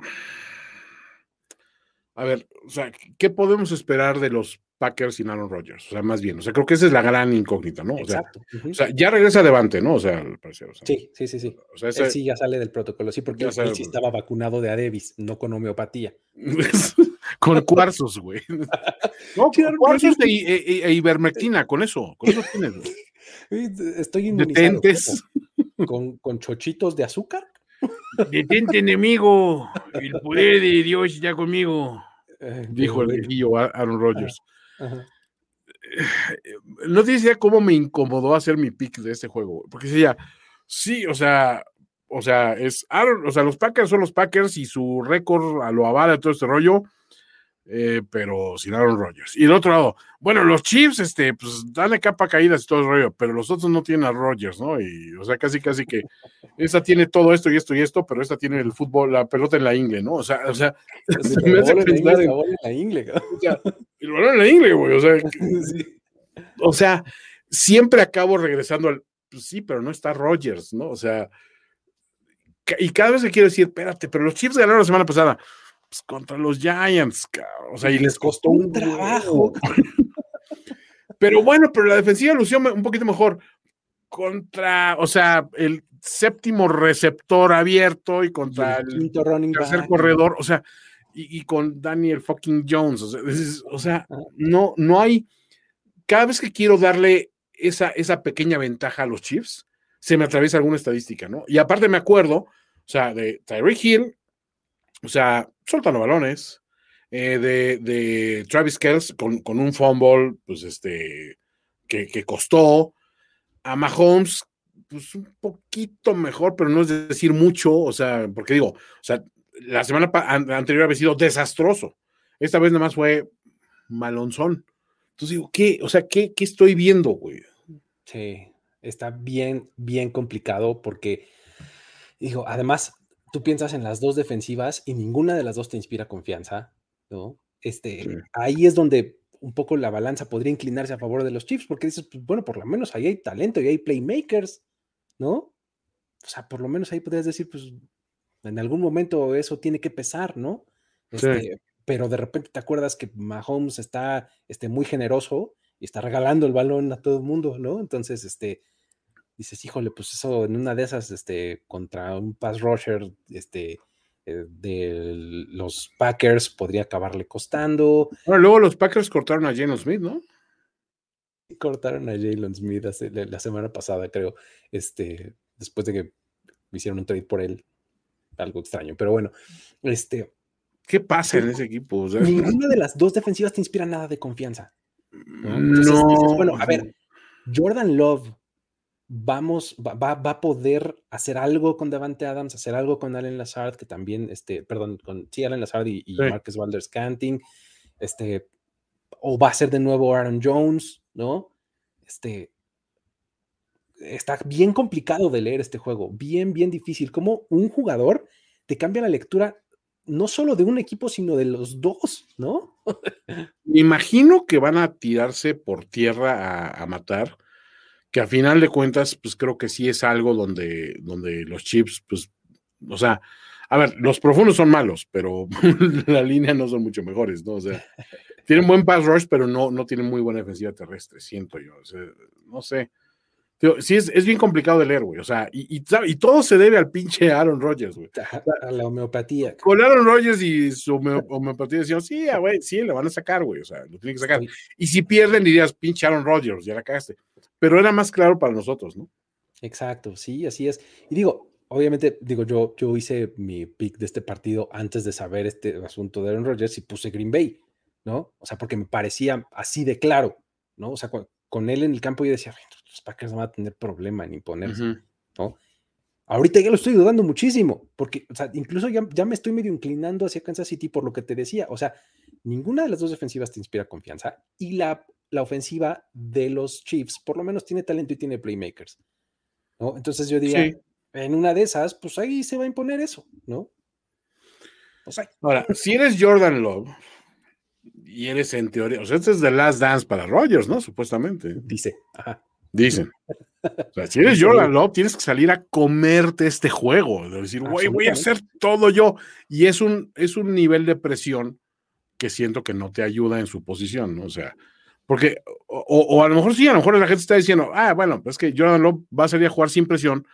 a ver, o sea, ¿qué podemos esperar de los Packers sin Aaron Rodgers. O sea, más bien, o sea, creo que esa es la gran incógnita, ¿no? O sea, o sea ya regresa Devante, ¿no? O sea, al parecer. sí, sí, sí, sí. O sea, él sí ya sale del protocolo, sí, porque él, sí estaba vacunado de Adebis, no con homeopatía. *laughs* con cuarzos, güey. *laughs* no, con cuarzos e, e, e, ivermectina, con eso, con eso tienes. *laughs* Estoy inmunizado. ¿Con, con chochitos de azúcar. Detente, enemigo. El poder de Dios ya conmigo. Eh, dijo el viejillo Aaron Rodgers. No dice cómo me incomodó hacer mi pick de este juego, porque decía, sí, o sea, o sea, es Aaron, o sea, los Packers son los Packers y su récord lo avala todo este rollo. Eh, pero sin Aaron Rodgers. Y del otro lado, bueno, los Chiefs, este, pues dan capa caídas y todo el rollo, pero los otros no tienen a Rodgers, ¿no? Y, o sea, casi, casi que esta tiene todo esto y esto y esto, pero esta tiene el fútbol, la pelota en la ingle, ¿no? O sea, o sea, *laughs* *laughs* me hace pensar en la ingle, *laughs* o sea, el balón en la ingle, güey, o sea, o sea, siempre acabo regresando al, pues sí, pero no está Rodgers, ¿no? O sea, y cada vez que quiero decir, espérate, pero los Chiefs ganaron la semana pasada pues, contra los Giants, O sea, y les costó un trabajo. pero bueno, pero la defensiva lució un poquito mejor contra, o sea, el séptimo receptor abierto y contra el, tercer corredor, o sea, y, con Daniel fucking Jones, o sea, no, no hay, cada vez que quiero darle esa, esa pequeña ventaja a los Chiefs, se me atraviesa alguna estadística, ¿no? Y aparte me acuerdo, o sea, de Tyreek Hill, o sea, soltando balones. Eh, de, Travis Kells con, un fumble, pues este, que, costó. A Mahomes, pues un poquito mejor, pero no es decir mucho, o sea, porque digo, o sea, la semana anterior había sido desastroso. Esta vez nada más fue malonzón. Entonces digo, ¿qué? O sea, ¿qué, qué estoy viendo, güey? Sí, está bien, bien complicado porque, digo, además, tú piensas en las dos defensivas y ninguna de las dos te inspira confianza, ¿no? Este, Ahí es donde un poco la balanza podría inclinarse a favor de los Chiefs, porque dices, pues, bueno, por lo menos ahí hay talento y hay playmakers, ¿no? O sea, por lo menos ahí podrías decir, pues en algún momento eso tiene que pesar, ¿no? Este, pero de repente te acuerdas que Mahomes está este, muy generoso y está regalando el balón a todo el mundo, ¿no? Entonces, este, dices, híjole, pues eso en una de esas, este, contra un pass rusher, este, eh, de los Packers podría acabarle costando. Bueno, luego los Packers cortaron a Jalen Smith, ¿no? Cortaron a Jalen Smith la semana pasada, creo, este, después de que hicieron un trade por él. Algo extraño, pero bueno, este. ¿Qué pasa en ese equipo? ninguna de *laughs* las dos defensivas te inspira nada de confianza. no. bueno, a ver, Jordan Love vamos, va, a poder hacer algo con Devante Adams, hacer algo con Allen Lazard, que también, este, perdón, con sí, Allen Lazard y, Marcus Walder Canting, este, o va a ser de nuevo Aaron Jones, ¿no? Este, está bien complicado de leer este juego, bien, bien difícil. Como un jugador te cambia la lectura no solo de un equipo, sino de los dos, ¿no? Me imagino que van a tirarse por tierra a, a matar que a final de cuentas, pues creo que sí es algo donde, donde los chips, pues, o sea, a ver, los profundos son malos, pero *laughs* la línea no son mucho mejores, ¿no? O sea, *laughs* tienen buen pass rush, pero no, no tienen muy buena defensiva terrestre, siento yo. O sea, no sé. sí, es, es, bien complicado de leer, güey. O sea, y, y, todo se debe al pinche Aaron Rodgers, güey. A la homeopatía. Con Aaron Rodgers y su homeopatía decían, sí, güey, sí, le van a sacar, güey. O sea, lo tienen que sacar. Y si pierden, dirías, pinche Aaron Rodgers, ya la cagaste pero era más claro para nosotros, ¿no? Exacto, sí, así es. Y digo, obviamente, digo, yo, yo hice mi pick de este partido antes de saber este asunto de Aaron Rodgers y puse Green Bay, ¿no? O sea, porque me parecía así de claro, ¿no? O sea, con, él en el campo yo decía, los Packers no van a tener problema en imponerse, ¿no? Ahorita ya lo estoy dudando muchísimo, porque, o sea, incluso ya, ya me estoy medio inclinando hacia Kansas City por lo que te decía, o sea, ninguna de las dos defensivas te inspira confianza y la la ofensiva de los Chiefs por lo menos tiene talento y tiene playmakers. ¿no? Entonces yo diría, en una de esas, pues ahí se va a imponer eso, ¿no? Ahora, si eres Jordan Love y eres en teoría, o sea, este es The Last Dance para Rogers, ¿no? Supuestamente. Dice. Dicen. *laughs* O sea, si eres Jordan Love, tienes que salir a comerte este juego, de decir, güey, voy a hacer todo yo. Y es un, es un nivel de presión que siento que no te ayuda en su posición, ¿no? O sea, porque, o, a lo mejor sí, a lo mejor la gente está diciendo, ah, bueno, pues es que Jordan Love va a salir a jugar sin presión,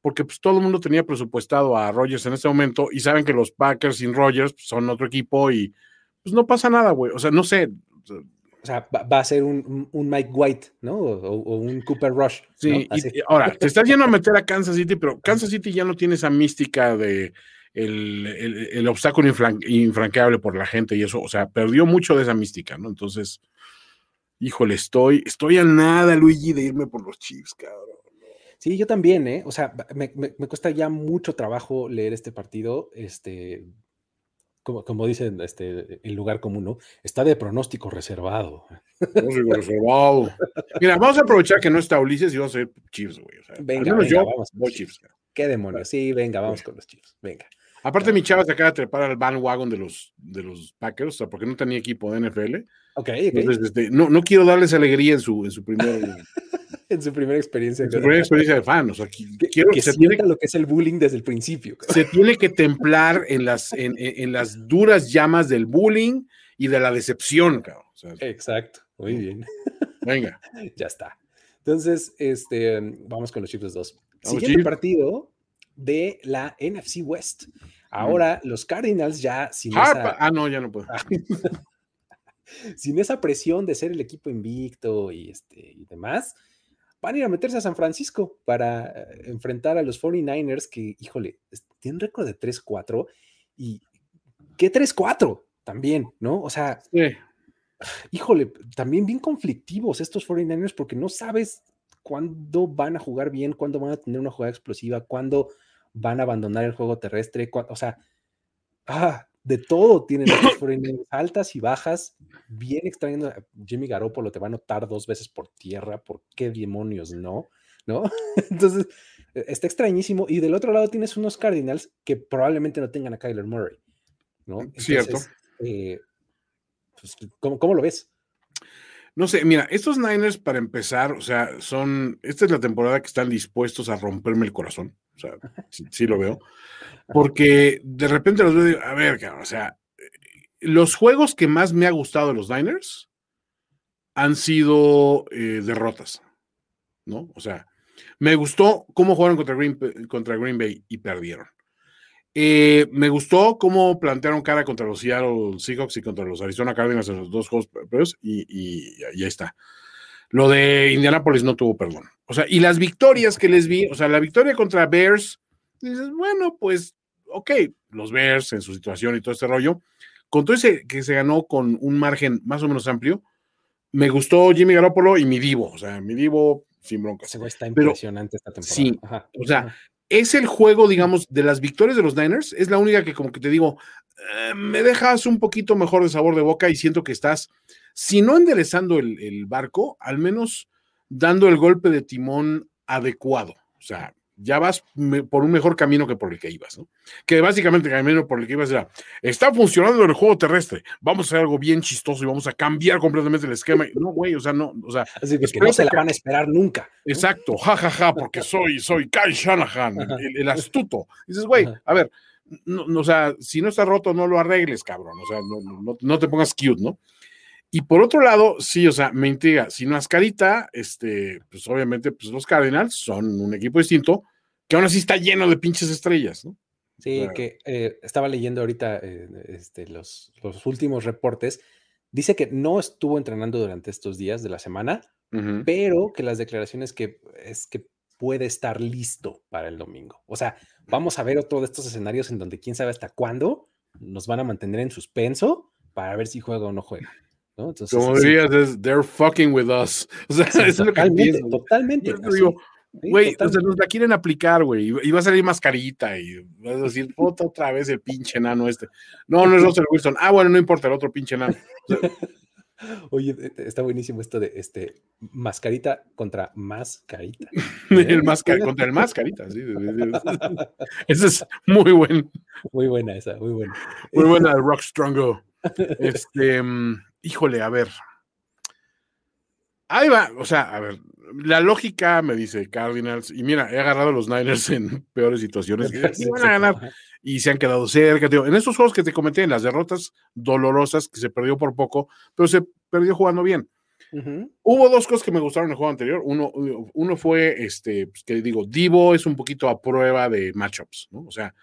porque pues todo el mundo tenía presupuestado a Rogers en este momento y saben que los Packers sin Rogers pues, son otro equipo y pues no pasa nada, güey. O sea, no sé. O sea, va, a ser un, Mike White, ¿no? O, un Cooper Rush. Sí, y, ahora, te estás yendo a *laughs* meter a Kansas City, pero Kansas City ya no tiene esa mística de el, el obstáculo infranqueable por la gente y eso, o sea, perdió mucho de esa mística, ¿no? Entonces, híjole, estoy, estoy a nada, Luigi, de irme por los Chiefs, cabrón. Sí, yo también, ¿eh? O sea, me, me, cuesta ya mucho trabajo leer este partido, este, como, como dicen este, el lugar común, ¿no? Está de pronóstico reservado. Pronóstico reservado. Mira, vamos a aprovechar que no está Ulises y vamos a ir Chiefs, güey. venga, venga, vamos. Voy Chiefs. Qué demonios. Sí, venga, vamos con los Chiefs. Venga. Aparte, mi chava se acaba de trepar al bandwagon de los, de los Packers, o sea, porque no tenía equipo de NFL. Ok, este, no, no quiero darles alegría en su, en su primer. *laughs* en su primera experiencia. En su primera experiencia de fan. O sea, quiero que, se sienta lo que es el bullying desde el principio. Se tiene que templar en las, en, en, las duras llamas del bullying y de la decepción, cabrón. Exacto, muy bien. *laughs* Venga. ya está. Entonces, este, vamos con los Chiefs 2. Siguiente partido de la NFC West. Ahora los Cardinals ya sin esa... Ah, no, ya no puedo. *laughs* sin esa presión de ser el equipo invicto y, este, y demás, van a ir a meterse a San Francisco para eh, enfrentar a los 49ers que, híjole, tienen récord de 3-4 y ¿qué 3-4? También, ¿no? O sea, híjole, también bien conflictivos estos 49ers porque no sabes cuándo van a jugar bien, cuándo van a tener una jugada explosiva, cuándo van a abandonar el juego terrestre, o sea, ah, de todo tienen altas y bajas, bien extrañando. Jimmy Garoppolo te va a notar dos veces por tierra, ¿por qué demonios no? ¿No? *laughs* Entonces, e, está extrañísimo. Y del otro lado tienes unos Cardinals que probablemente no tengan a Kyler Murray. ¿no? Cierto. Eh, pues, ¿cómo, lo ves? No sé, mira, estos Niners para empezar, o sea, son, esta es la temporada que están dispuestos a romperme el corazón, o sea, sí, lo veo, porque de repente los veo y a ver, o sea, los juegos que más me ha gustado de los Niners han sido eh, derrotas, ¿no? O sea, me gustó cómo jugaron contra Green, contra Green Bay y perdieron. Eh, me gustó cómo plantearon cara contra los Seattle Seahawks y contra los Arizona Cardinals en los dos juegos previos y, y, ahí está. Lo de Indianapolis no tuvo perdón. O sea, y las victorias que les vi, o sea, la victoria contra Bears, dices, bueno, pues, ok, los Bears en su situación y todo este rollo, con todo ese que se ganó con un margen más o menos amplio, me gustó Jimmy Garoppolo y mi Divo, o sea, mi Divo sin broncas. Está impresionante esta temporada. Sí, o sea, es el juego, digamos, de las victorias de los Niners, es la única que como que te digo, eh, me dejas un poquito mejor de sabor de boca y siento que estás, si no enderezando el, el barco, al menos dando el golpe de timón adecuado. O sea, ya vas por un mejor camino que por el que ibas, ¿no? Que básicamente el camino por el que ibas era, está funcionando el juego terrestre, vamos a hacer algo bien chistoso y vamos a cambiar completamente el esquema. No, güey, o sea, no, o sea. Así que no se la van a esperar nunca. Exacto, jajaja, ja, ja, porque *laughs* soy, soy Kai Shanahan, el, astuto. dices, güey, a ver, no, o sea, si no está roto, no lo arregles, cabrón, o sea, no, no, no te pongas cute, ¿no? Y por otro lado, sí, o sea, me intriga, si no es carita, este, pues obviamente, pues los Cardinals son un equipo distinto, que aún así está lleno de pinches estrellas, ¿no? Sí, que eh, estaba leyendo ahorita eh, este, los, los, últimos reportes. Dice que no estuvo entrenando durante estos días de la semana, pero que las declaraciones que es que puede estar listo para el domingo. O sea, vamos a ver otro de estos escenarios en donde quién sabe hasta cuándo nos van a mantener en suspenso para ver si juega o no juega. Como dirías, they're fucking with us. *laughs* O sea, eso es lo que pienso. Totalmente. güey, o sea, nos la quieren aplicar, güey, y va a salir mascarita y vas a decir, puta, otra vez el pinche enano este. No, no es Russell Wilson. Ah, bueno, no importa, el otro pinche enano. *laughs* Oye, e, e, está buenísimo esto de este mascarita contra mascarita. *laughs* el contra el mascarita, sí. Esa es muy buen. Muy buena esa, muy buena. Muy buena, Rock Strongo. Este, mm, híjole, a ver. Ahí va, o sea, a ver, la lógica me dice Cardinals, y mira, he agarrado a los Niners en peores situaciones, *laughs* y van a ganar, y se han quedado cerca, en estos juegos que te comenté, en las derrotas dolorosas, que se perdió por poco, pero se perdió jugando bien. Hubo dos cosas que me gustaron en el juego anterior. Uno, uno fue, este, pues, que digo, Divo es un poquito a prueba de matchups, ¿no? O sea,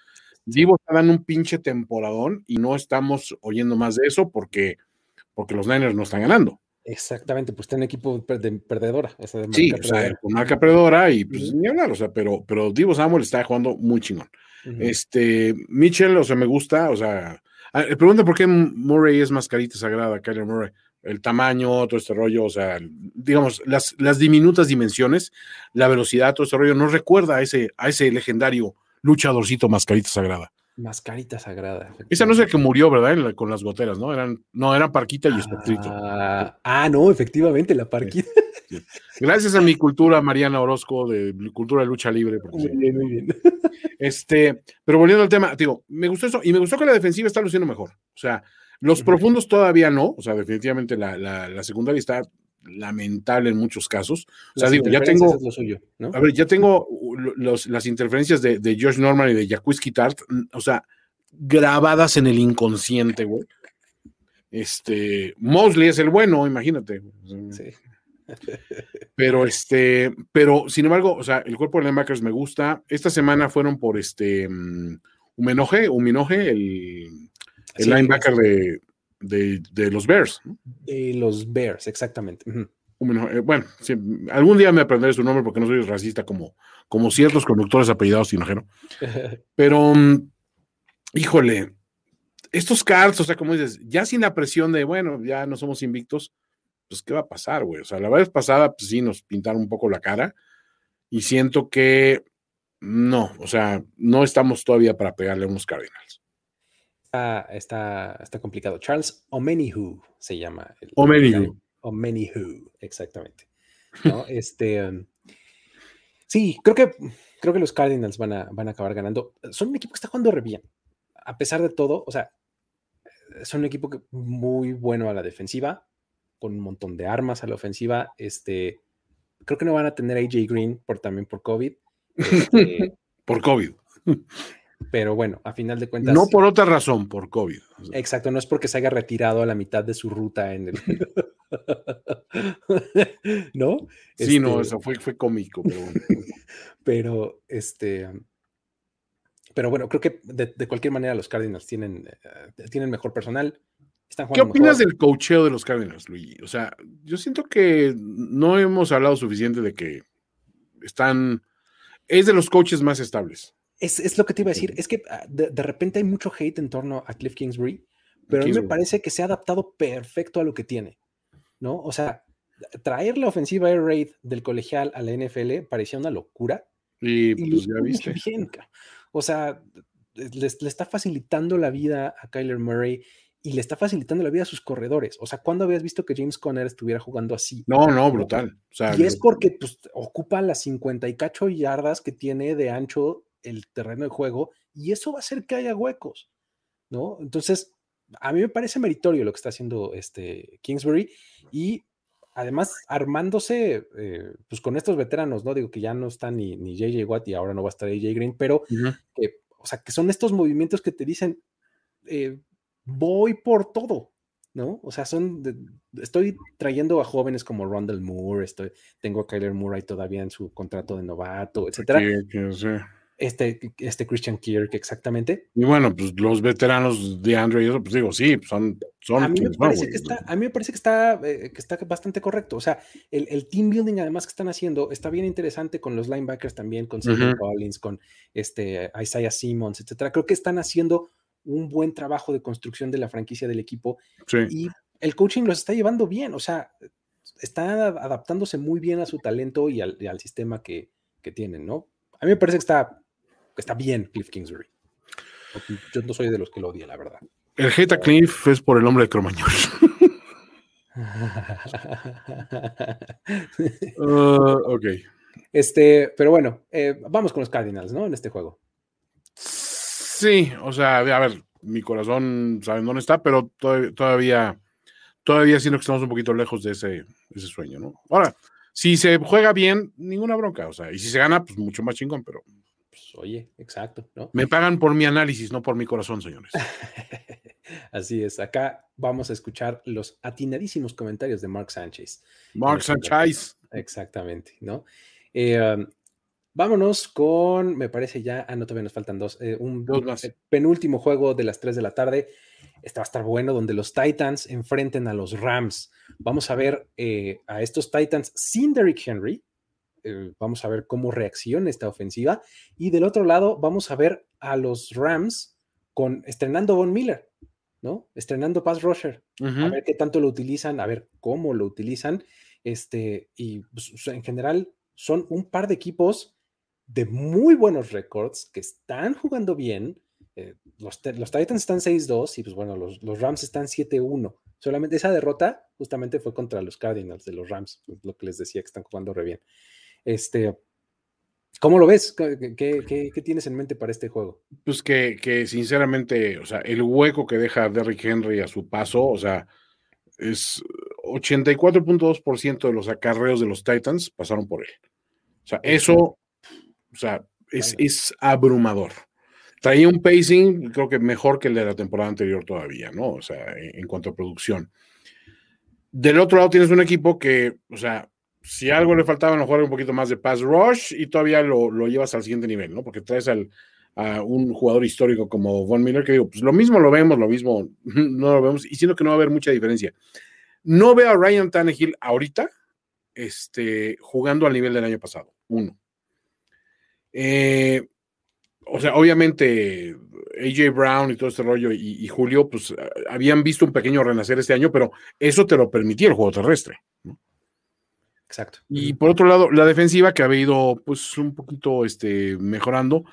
Divo está dando un pinche temporadón y no estamos oyendo más de eso porque porque los Niners no están ganando. Exactamente, pues tiene equipo de perdedora. sí, o sea, con marca perdedora y pues ni hablar, o sea, pero, pero Divo Samuel está jugando muy chingón. Este, Mitchell, o sea, me gusta, o sea, pregunta por qué Murray es mascarita sagrada, Kyler Murray. El tamaño, todo este rollo, o sea, digamos, las, las diminutas dimensiones, la velocidad, todo este rollo, no recuerda a ese, a ese legendario luchadorcito mascarita sagrada. Mascarita sagrada. Esa no es el que murió, ¿verdad? con las goteras, ¿no? Eran, no, eran Parquita y Espectrito. Ah, ah, no, efectivamente, la Parquita. Gracias a mi cultura, Mariana Orozco, de cultura de lucha libre. Muy bien, muy bien. Este, pero volviendo al tema, digo, me gustó eso, y me gustó que la defensiva está luciendo mejor. O sea, los profundos todavía no, o sea, definitivamente la, la, secundaria está lamentable en muchos casos. O sea, digo, ya tengo. A ver, ya tengo las interferencias de, de, Josh Norman y de Jacques Tart, o sea, grabadas en el inconsciente, güey. Este, Mosley es el bueno, imagínate. Sí. *laughs* Pero este, pero sin embargo, o sea, el cuerpo de linebackers me gusta. Esta semana fueron por este um, Huminoje, el, el linebacker de, de, los Bears. De los Bears, exactamente. Eh, bueno, algún día me aprenderé su nombre porque no soy racista como, como ciertos conductores apellidados Tinajero. *laughs* Pero, mm, híjole, estos cards, o sea, como dices, ya sin la presión de, bueno, ya no somos invictos, pues, ¿qué va a pasar, güey? O sea, la vez pasada, pues sí, nos pintaron un poco la cara y siento que no, o sea, no estamos todavía para pegarle a unos Cardinals. Está, está, complicado. Charles Omenihu se llama. Omenihu. Omenihu, exactamente. ¿no? *laughs* este, um, sí, creo que Creo que los Cardinals van a, van a acabar ganando. Son un equipo que está jugando re bien. A pesar de todo, o sea, son un equipo que, muy bueno a la defensiva, con un montón de armas a la ofensiva. Este, creo que no van a tener a AJ Green por, también por COVID. *laughs* Este, por COVID. Pero bueno, a final de cuentas. No por otra razón, por COVID. Exacto, no es porque se haya retirado a la mitad de su ruta en el. *laughs* ¿No? Sí, no, este eso fue, fue cómico. Pero, *laughs* pero, este. Pero bueno, creo que de, cualquier manera los Cardinals tienen, eh, tienen mejor personal. ¿Qué opinas del cocheo de los Cardinals, Luigi? O sea, yo siento que no hemos hablado suficiente de que están. Es de los coaches más estables. Es, lo que te iba a decir. Es que ah, de, repente hay mucho hate en torno a Cliff Kingsbury, pero a mí me parece que se ha adaptado perfecto a lo que tiene. ¿No? O sea, traer la ofensiva Air Raid del colegial a la NFL parecía una locura. Y, pues ya viste. o sea, le, está facilitando la vida a Kyler Murray y le está facilitando la vida a sus corredores. O sea, ¿cuándo habías visto que James Conner estuviera jugando así? No, no, brutal. y es porque pues, ocupa las 50 y cacho yardas que tiene de ancho el terreno de juego y eso va a hacer que haya huecos, ¿no? Entonces, a mí me parece meritorio lo que está haciendo este Kingsbury y además armándose eh, pues con estos veteranos, ¿no? Digo que ya no está ni, ni JJ Watt y ahora no va a estar AJ Green, pero o sea, que son estos movimientos que te dicen, eh, voy por todo, ¿no? O sea, son, estoy trayendo a jóvenes como Rondell Moore, estoy, tengo a Kyler Murray todavía en su contrato de novato, etcétera este, este Christian Kirk exactamente. Y bueno, pues los veteranos de Andre y eso, pues digo, sí, son... son a, mí me parece que está, a mí me parece que está, eh, que está bastante correcto. O sea, el, el, team building además que están haciendo está bien interesante con los linebackers también, con Sidney Collins, con este, Isaiah Simmons, etcétera. Creo que están haciendo un buen trabajo de construcción de la franquicia del equipo. Y el coaching los está llevando bien, o sea, está adaptándose muy bien a su talento y al, y al sistema que, que tienen, ¿no? A mí me parece que está está bien Cliff Kingsbury. Yo no soy de los que lo odia, la verdad. El hate a Cliff es por el hombre de Cromañón. uh, *laughs* ok. Este, pero bueno, eh, vamos con los Cardinals, ¿no? En este juego. Sí, o sea, a ver, mi corazón sabe dónde está, pero todavía, todavía siento que estamos un poquito lejos de ese, ese sueño, ¿no? Ahora, si se juega bien, ninguna bronca, o sea, y si se gana, pues mucho más chingón, pero pues, oye, exacto, ¿no? Me pagan por mi análisis, no por mi corazón, señores. *laughs* Así es, acá vamos a escuchar los atinadísimos comentarios de Mark Sánchez. Mark Sánchez. Exactamente, ¿no? Eh, um, vámonos con, me parece ya, ah, no, todavía nos faltan dos, eh, un penúltimo juego de las 3 de la tarde. Este va a estar bueno, donde los Titans enfrenten a los Rams. Vamos a ver eh, a estos Titans sin Derrick Henry, eh, vamos a ver cómo reacciona esta ofensiva. Y del otro lado, vamos a ver a los Rams con estrenando Von Miller, ¿no? Estrenando Pass Rusher. A ver qué tanto lo utilizan, a ver cómo lo utilizan. Este, y pues, en general son un par de equipos de muy buenos récords que están jugando bien. Eh, los, los, Titans están 6-2 y pues bueno, los, los Rams están 7-1. Solamente esa derrota justamente fue contra los Cardinals de los Rams, lo que les decía que están jugando re bien. Este, ¿Cómo lo ves? ¿Qué, tienes en mente para este juego? Pues que, sinceramente, o sea, el hueco que deja Derrick Henry a su paso, o sea, es 84.2% de los acarreos de los Titans pasaron por él. O sea, eso, o sea, es, es, abrumador. Traía un pacing, creo que mejor que el de la temporada anterior todavía, ¿no? O sea, en cuanto a producción. Del otro lado tienes un equipo que, o sea, si algo le faltaba, a lo un poquito más de pass rush y todavía lo, llevas al siguiente nivel, ¿no? Porque traes al, a un jugador histórico como Von Miller, que digo, pues lo mismo lo vemos, lo mismo *laughs* no lo vemos, y siento que no va a haber mucha diferencia. No veo a Ryan Tannehill ahorita este, jugando al nivel del año pasado, uno. Eh, o sea, obviamente AJ Brown y todo este rollo y, y, Julio, pues habían visto un pequeño renacer este año, pero eso te lo permitía el juego terrestre. ¿no? Exacto. Y por otro lado, la defensiva que había ido pues un poquito este, mejorando,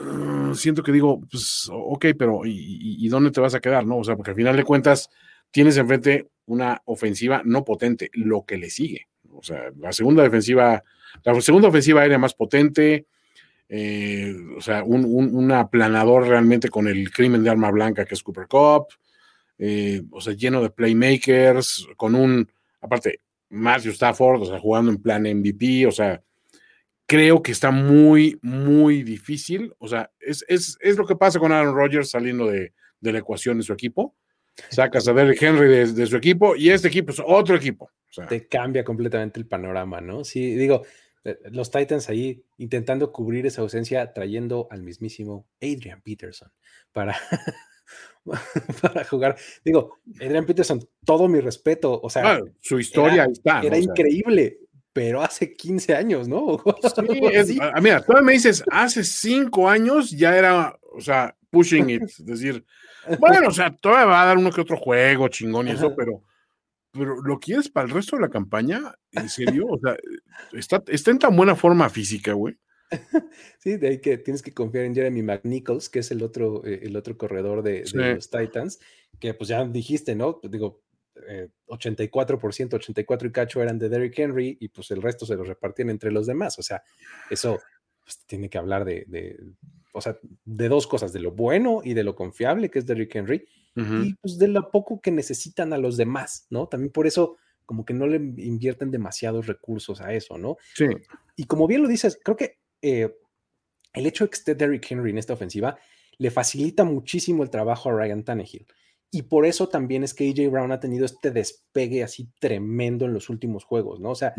ah, siento que digo, pues ok, pero ¿y, dónde te vas a quedar? no O sea, porque al final de cuentas tienes enfrente una ofensiva no potente, lo que le sigue. O sea, la segunda defensiva, la segunda ofensiva aérea más potente, eh, o sea, un, aplanador realmente con el crimen de arma blanca que es Cooper Cup, eh, o sea, lleno de playmakers, con un, aparte, Matthew Stafford, o sea, jugando en plan MVP, o sea, creo que está muy, muy difícil, o sea, es, lo que pasa con Aaron Rodgers saliendo de, la ecuación de su equipo. Sacas a Derrick Henry de, su equipo y este equipo es otro equipo. Te cambia completamente el panorama, ¿no? Sí, digo, eh, los Titans ahí intentando cubrir esa ausencia, trayendo al mismísimo Adrian Peterson para, *laughs* *laughs* para jugar. Digo, Adrian Peterson, todo mi respeto, o sea, su historia era, está. Era increíble, pero hace 15 años, ¿no? *laughs* Sí, mira, tú me dices, hace 5 años ya era, o sea, pushing it, es decir, *laughs* bueno, o sea, todavía va a dar uno que otro juego chingón y eso, pero pero ¿lo quieres para el resto de la campaña? ¿En serio? O sea, está, está en tan buena forma física, güey. *laughs* Sí, de ahí que tienes que confiar en Jeremy McNichols, que es el otro, eh, el otro corredor de, los Titans, que pues ya dijiste, ¿no? Pues digo, 84%, 84 y cacho eran de Derrick Henry y pues el resto se los repartían entre los demás. O sea, eso pues, tiene que hablar de, de, o sea, de dos cosas, de lo bueno y de lo confiable que es Derrick Henry y pues de lo poco que necesitan a los demás, ¿no? También por eso como que no le invierten demasiados recursos a eso, ¿no? Sí. Y como bien lo dices, creo que eh, el hecho de que esté Derrick Henry en esta ofensiva le facilita muchísimo el trabajo a Ryan Tannehill. Y por eso también es que AJ Brown ha tenido este despegue así tremendo en los últimos juegos, ¿no? O sea,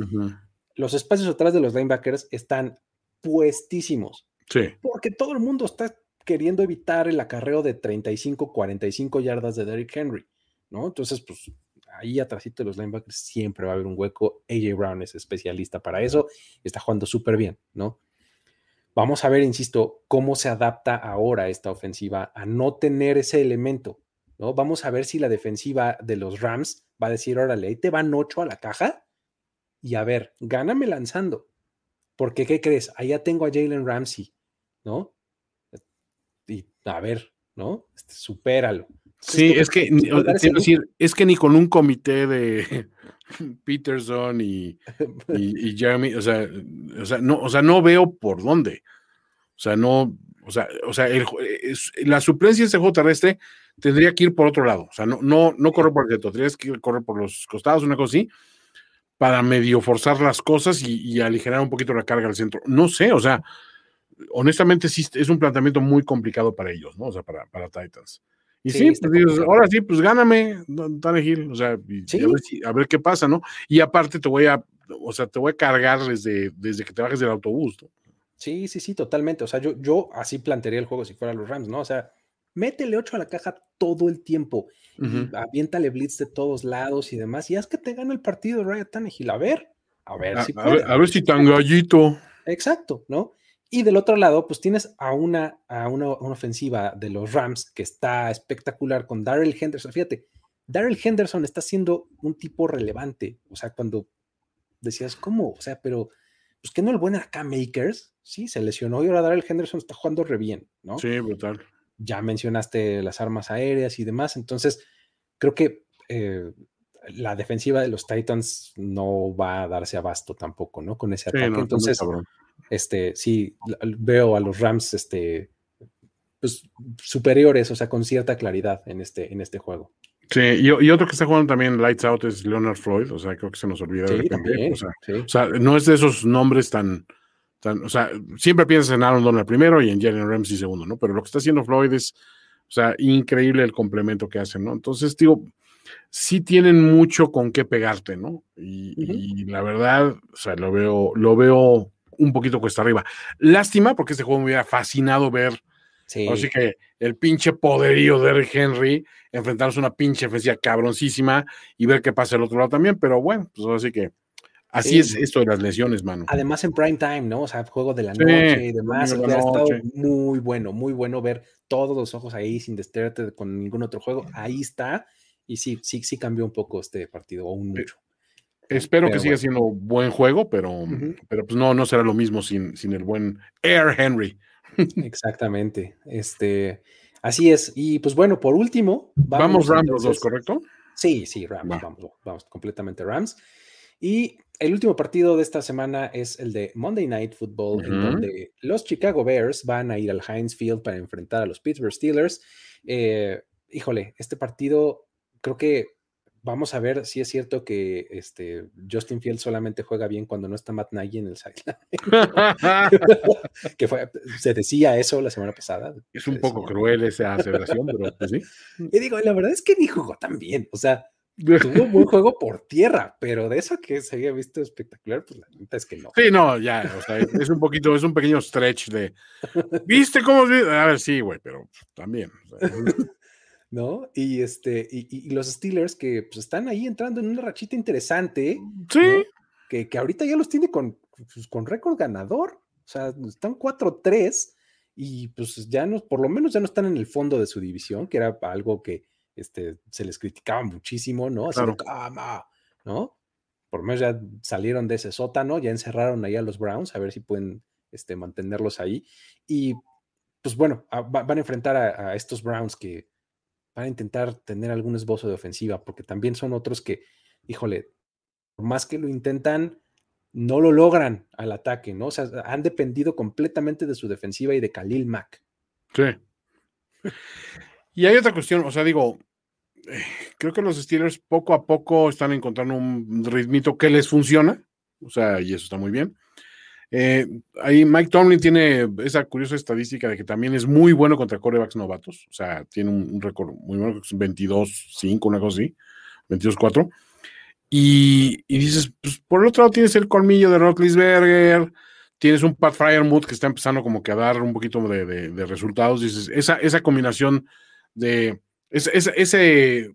los espacios atrás de los linebackers están puestísimos. Sí. Porque todo el mundo está queriendo evitar el acarreo de 35, 45 yardas de Derrick Henry, ¿no? Entonces, pues ahí atrásito de los linebackers siempre va a haber un hueco. AJ Brown es especialista para eso, está jugando súper bien, ¿no? Vamos a ver, insisto, cómo se adapta ahora esta ofensiva a no tener ese elemento, ¿no? Vamos a ver si la defensiva de los Rams va a decir, órale, ahí te van ocho a la caja y a ver, gáname lanzando. Porque, ¿qué crees? Allá tengo a Jalen Ramsey, ¿no? y a ver, ¿no? Este, supéralo. Sí, es que, decir, es que ni con un comité de *laughs* Peterson *laughs* y, y, Jeremy, o sea, o sea, no, o sea, no veo por dónde. O sea, no, o sea, o sea, la suplencia de ese juego terrestre tendría que ir por otro lado. O sea, no, no, no correr por el centro, tendrías que correr por los costados, una cosa así, para medio forzar las cosas y, y aligerar un poquito la carga al centro. No sé, o sea, honestamente sí es un planteamiento muy complicado para ellos, ¿no? O sea, para, para Titans. Y sí, pues, ahora sí, pues gáname, Tannehill, o sea, a, ver qué pasa, ¿no? Y aparte te voy a, o sea, te voy a cargar desde, desde que te bajes del autobús, ¿no? Sí, sí, sí, totalmente. O sea, yo, yo así plantearía el juego si fuera los Rams, ¿no? O sea, métele 8 a la caja todo el tiempo, y aviéntale blitz de todos lados y demás, y haz que te gane el partido Ryan Tannehill. A ver, a ver si a ver, a ver si tan gallito. Exacto, ¿no? Y del otro lado, pues tienes a una, a una, ofensiva de los Rams que está espectacular con Daryl Henderson. Fíjate, Daryl Henderson está siendo un tipo relevante. O sea, cuando decías, ¿cómo? O sea, pero, pues que no el buen acá Makers, sí, se lesionó y ahora Daryl Henderson está jugando re bien, ¿no? Sí, brutal. Ya mencionaste las armas aéreas y demás, entonces creo que eh, la defensiva de los Titans no va a darse abasto tampoco, ¿no? Con ese ataque. entonces, este, sí, veo a los Rams, este, pues, superiores, o sea, con cierta claridad en este, en este juego. Sí, y, otro que está jugando también Lights Out es Leonard Floyd, o sea, creo que se nos olvida de también, o, sea, no es de esos nombres tan, tan, o sea, siempre piensas en Aaron Donald primero y en Jalen Ramsey segundo, ¿no? Pero lo que está haciendo Floyd es, o sea, increíble el complemento que hacen, ¿no? Entonces, digo, sí tienen mucho con qué pegarte, ¿no? Y, y la verdad, o sea, lo veo, lo veo un poquito cuesta arriba. Lástima, porque este juego me hubiera fascinado ver. Así que el pinche poderío de Eric Henry, enfrentarse a una pinche ofensiva cabroncísima y ver qué pasa al otro lado también. Pero bueno, pues así que así es esto de las lesiones, mano. Además en prime time, ¿no? O sea, juego de la noche y demás. Hubiera estado muy bueno, muy bueno ver todos los ojos ahí sin distraerte con ningún otro juego. Ahí está. Y sí, sí, sí cambió un poco este partido, o un mucho. Espero que siga siendo buen juego, pero, pero pues no, no será lo mismo sin, sin el buen Air Henry. *laughs* Exactamente. Este, así es. Y pues bueno, por último. Vamos, Rams los dos, ¿correcto? Sí, sí, Rams, vamos, vamos, completamente Rams. Y el último partido de esta semana es el de Monday Night Football, en donde los Chicago Bears van a ir al Heinz Field para enfrentar a los Pittsburgh Steelers. Eh, híjole, este partido creo que vamos a ver si es cierto que este Justin Field solamente juega bien cuando no está Matt Nagy en el sideline. *laughs* que fue, se decía eso la semana pasada. Es un poco cruel esa aseveración, pero pues sí. *laughs* Y digo, la verdad es que ni jugó tan bien. O sea, tuvo un buen *laughs* juego por tierra, pero de eso que se había visto espectacular, pues la neta es que no. Sí, no, ya, o sea, es un poquito, es un pequeño stretch de. ¿Viste cómo? A ver, sí, güey, pero también. ¿No? Y este, y, los Steelers que pues, están ahí entrando en una rachita interesante. Sí. Que, que, ahorita ya los tiene con, pues, con récord ganador. O sea, están 4-3 y pues ya no, por lo menos ya no están en el fondo de su división, que era algo que este, se les criticaba muchísimo, ¿no? Así cama, ¿no? Por lo menos ya salieron de ese sótano, ya encerraron ahí a los Browns, a ver si pueden este, mantenerlos ahí. Y pues bueno, van a enfrentar a estos Browns que van a intentar tener algún esbozo de ofensiva, porque también son otros que, híjole, por más que lo intentan, no lo logran al ataque, ¿no? O sea, han dependido completamente de su defensiva y de Khalil Mack. Sí. Y hay otra cuestión, o sea, digo, eh, creo que los Steelers poco a poco están encontrando un ritmito que les funciona, o sea, y eso está muy bien. Eh, ahí Mike Tomlin tiene esa curiosa estadística de que también es muy bueno contra corebacks novatos. O sea, tiene un, récord muy bueno, 22-5, una cosa así, 22-4. Y, dices, pues por el otro lado tienes el colmillo de Roethlisberger, tienes un Pat Mood que está empezando como que a dar un poquito de, resultados. Dices, esa, esa combinación de ese,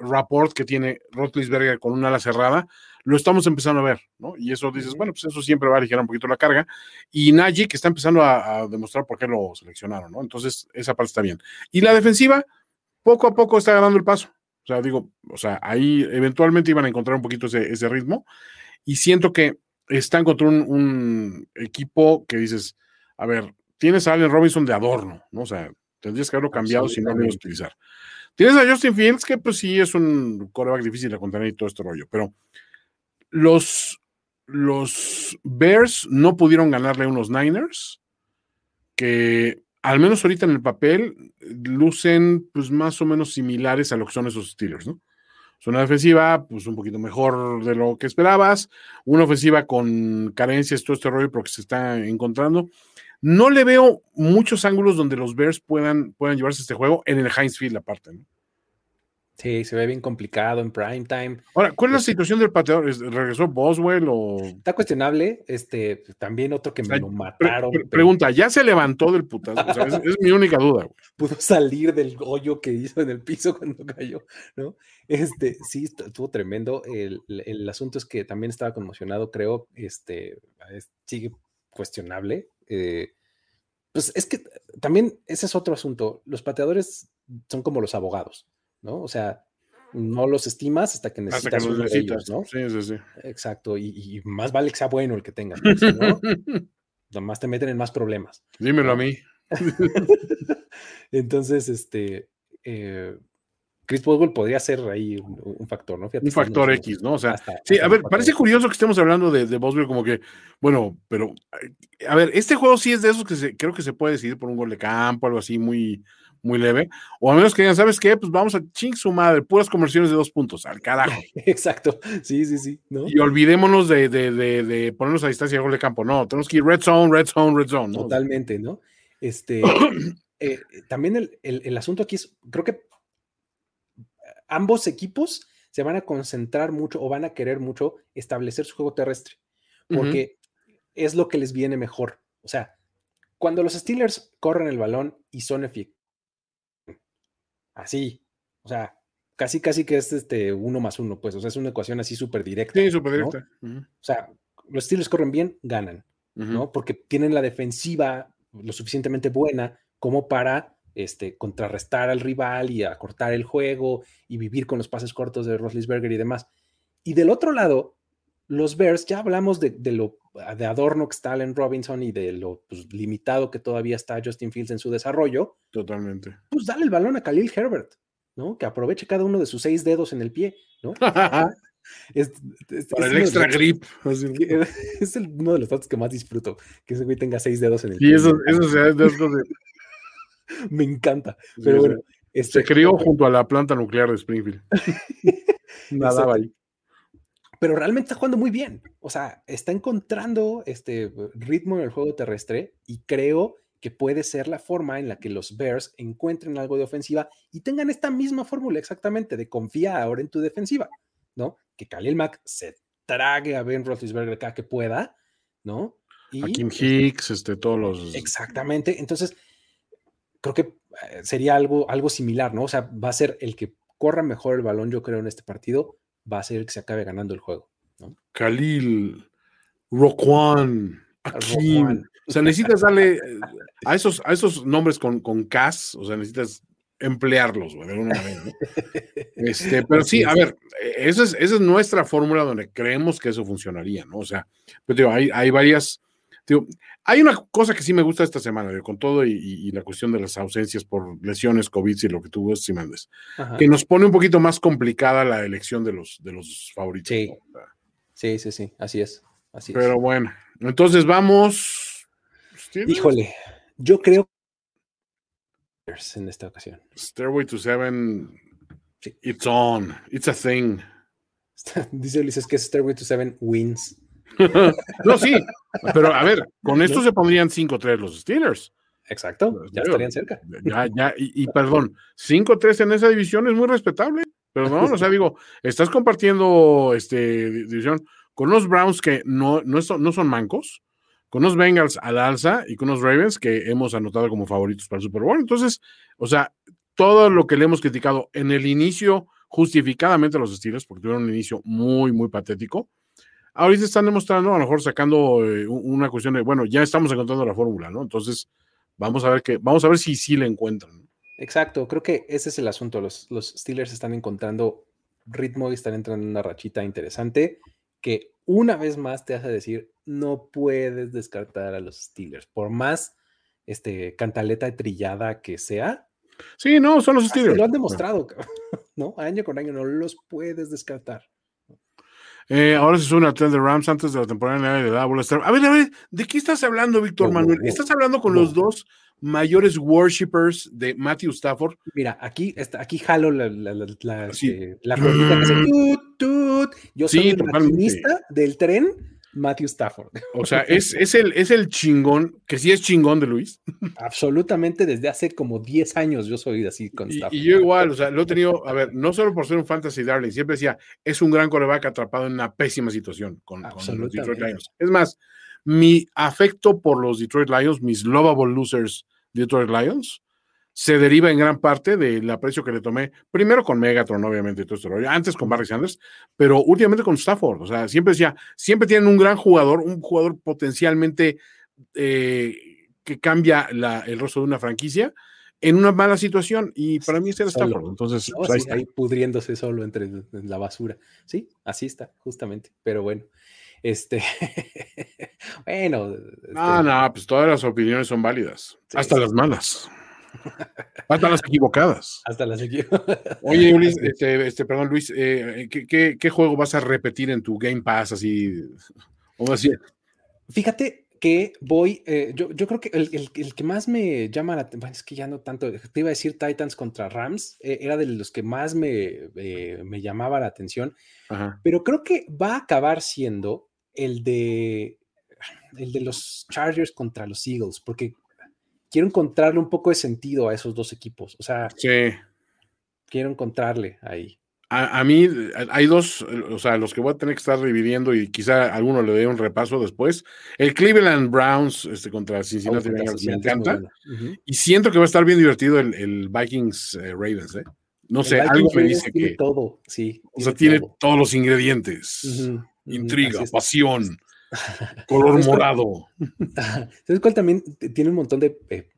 rapport que tiene Roethlisberger con una ala cerrada, lo estamos empezando a ver, ¿no? Y eso dices, bueno, pues eso siempre va a aligerar un poquito la carga. Y Nagy, que está empezando a, demostrar por qué lo seleccionaron, ¿no? Entonces, esa parte está bien. Y la defensiva, poco a poco está ganando el paso. O sea, digo, o sea, ahí eventualmente iban a encontrar un poquito ese, ritmo. Y siento que están contra un, equipo que dices, a ver, tienes a Allen Robinson de adorno, ¿no? O sea, tendrías que haberlo cambiado si no lo ibas a utilizar. Tienes a Justin Fields, que pues sí es un coreback difícil de contener y todo este rollo, pero los, los Bears no pudieron ganarle a unos Niners que al menos ahorita en el papel lucen pues más o menos similares a lo que son esos Steelers, ¿no? Es una defensiva pues un poquito mejor de lo que esperabas, una ofensiva con carencias, todo este rollo, porque se está encontrando. No le veo muchos ángulos donde los Bears puedan, puedan llevarse este juego en el Heinz Field aparte, ¿no? Sí, se ve bien complicado en prime time. Ahora, ¿cuál es la situación del pateador? ¿Regresó Boswell o...? Está cuestionable. Este, también otro que me lo mataron. pregunta, ¿ya se levantó del putazo? es, mi única duda. *laughs* Pudo salir del hoyo que hizo en el piso cuando cayó, ¿no? Este, sí, estuvo tremendo. El, el asunto es que también estaba conmocionado, creo. Este, sigue cuestionable. Eh, pues es que también ese es otro asunto. Los pateadores son como los abogados. ¿no? O sea, no los estimas hasta que necesitas, uno de ellos, ¿no? Sí, sí, sí. Exacto, y, más vale que sea bueno el que tengas, ¿no? Si no, *laughs* nomás te meten en más problemas. Dímelo a mí. *laughs* Entonces, este, eh, Chris Boswell podría ser ahí un, factor, ¿no? un factor X, ¿no? O sea, sí, a ver, parece curioso que estemos hablando de, de Boswell como que, bueno, pero, a ver, este juego sí es de esos que se, creo que se puede decidir por un gol de campo, algo así muy, muy leve, o a menos que digan, ¿sabes qué? Pues vamos a ching su madre, puras conversiones de dos puntos, al carajo. *laughs* Exacto, sí, sí, sí. Y olvidémonos de, de, de, ponernos a distancia de gol de campo, no, tenemos que ir red zone, red zone, red zone. Totalmente, ¿no? Este, *coughs* eh, también el, el, asunto aquí es, creo que ambos equipos se van a concentrar mucho o van a querer mucho establecer su juego terrestre, porque es lo que les viene mejor. O sea, cuando los Steelers corren el balón y son efectivos, Así. O sea, casi, casi que es este uno más uno, pues. O sea, es una ecuación así súper directa. Sí, súper directa. O sea, los Steelers corren bien, ganan, ¿no? Porque tienen la defensiva lo suficientemente buena como para este, contrarrestar al rival y acortar el juego y vivir con los pases cortos de Roethlisberger y demás. Y del otro lado, los Bears, ya hablamos de, lo de adorno que está Allen Robinson y de lo pues, limitado que todavía está Justin Fields en su desarrollo. Totalmente. Pues dale el balón a Khalil Herbert, ¿no? Que aproveche cada uno de sus seis dedos en el pie, ¿no? *laughs* Es, Para el extra grip. *laughs* Es uno de los datos que más disfruto, que ese güey tenga seis dedos en el Y eso, eso se *laughs* Me encanta. Pero bueno. Este, se crió junto a la planta nuclear de Springfield. *laughs* Nadaba ahí. Pero realmente está jugando muy bien. O sea, está encontrando este ritmo en el juego terrestre y creo que puede ser la forma en la que los Bears encuentren algo de ofensiva y tengan esta misma fórmula exactamente de confía ahora en tu defensiva, ¿no? Que Khalil Mack se trague a Ben Roethlisberger acá que pueda, ¿no? Y, a Kim este Hicks, este, todos los... Exactamente. Entonces, creo que eh, sería algo, algo similar, ¿no? O sea, va a ser el que corra mejor el balón, yo creo, en este partido, va a ser el que se acabe ganando el juego, ¿no? Khalil, Roquan, Akim. O sea, necesitas darle eh, a esos, a esos nombres con, con CAS, o sea, necesitas emplearlos, güey, de alguna manera. *laughs* Este, pero sí, a ver, esa es, esa es nuestra fórmula donde creemos que eso funcionaría, ¿no? O sea, pero digo, hay, hay varias. Digo, hay una cosa que sí me gusta esta semana, con todo y, la cuestión de las ausencias por lesiones, COVID y lo que tú ves, mandes, que nos pone un poquito más complicada la elección de los, de los favoritos. Sí. sí, sí, sí, así es. Así pero bueno, entonces vamos. Híjole, yo creo en esta ocasión. Stairway to Seven, it's on, it's a thing. *laughs* Dice Ulises que Stairway to Seven wins. *laughs* no, sí, pero a ver, con esto se pondrían 5-3 los Steelers. Exacto, pues, ya estarían cerca. Ya, ya, y, perdón, 5-3 en esa división es muy respetable. Pero no, o sea, digo, estás compartiendo este división con unos Browns que no, no, son, no son mancos, con unos Bengals al alza y con unos Ravens que hemos anotado como favoritos para el Super Bowl. Entonces, o sea, todo lo que le hemos criticado en el inicio, justificadamente a los Steelers, porque tuvieron un inicio muy, muy patético, ahorita están demostrando, a lo mejor sacando eh, una cuestión de, bueno, ya estamos encontrando la fórmula, ¿no? Entonces, vamos a ver que, vamos a ver si sí la encuentran. Exacto, creo que ese es el asunto. Los, los Steelers están encontrando ritmo y están entrando en una rachita interesante que una vez más te hace decir, no puedes descartar a los Steelers, por más este, cantaleta trillada que sea. Sí, no, son los Steelers. Lo han demostrado, *laughs* ¿no? Año con año no los puedes descartar. Eh, ahora se sube una tren de Rams antes de la temporada de la A ver, a ver, ¿de qué estás hablando, Víctor Manuel? ¿Estás hablando con los dos mayores worshippers de Matthew Stafford? Mira, aquí, está, aquí jalo la, la, la, la, este, que hace *clears throat* tut, tut. Yo soy el maquinista del tren Matthew Stafford. O sea, *laughs* es, es, el, es el chingón, que sí es chingón de Luis. Absolutamente, desde hace como 10 años yo soy así con Stafford. Y, yo igual, o sea, lo he tenido, a ver, no solo por ser un fantasy darling, siempre decía, es un gran coreback atrapado en una pésima situación con, los Detroit Lions. Es más, mi afecto por los Detroit Lions, mis lovable losers Detroit Lions, se deriva en gran parte del aprecio que le tomé, primero con Megatron, obviamente, y todo esto, antes con Barry Sanders, pero últimamente con Stafford. O sea, siempre decía, siempre tienen un gran jugador, un jugador potencialmente eh, que cambia el rostro de una franquicia en una mala situación. Y para mí ese era Stafford. Entonces, pues, ahí, pudriéndose solo entre la basura. Sí, así está, justamente. Pero bueno. Este, *laughs* bueno. No, este no, pues todas las opiniones son válidas, hasta las malas. Hasta las equivocadas. Hasta las equivocadas. Oye, Luis, *laughs* este, este, perdón, Luis, eh, ¿qué, qué, juego vas a repetir en tu Game Pass así? O así? Fíjate que voy, eh, yo, yo, creo que el, el, que más me llama la atención, es que ya no tanto, te iba a decir Titans contra Rams, eh, era de los que más me, me llamaba la atención, pero creo que va a acabar siendo el de, el de los Chargers contra los Eagles, porque quiero encontrarle un poco de sentido a esos dos equipos. O sea, quiero encontrarle ahí. A, mí hay dos, o sea, los que voy a tener que estar dividiendo y quizá alguno le dé un repaso después. El Cleveland Browns este, contra Cincinnati Bengals me encanta. Y siento que va a estar bien divertido el, Vikings eh, Ravens, ¿eh? No sé, algo me dice que. todo, sí. O sea, tiene todos los ingredientes. Intriga, pasión. *laughs* Color morado. *laughs* ¿Sabes cuál también tiene un montón de eh,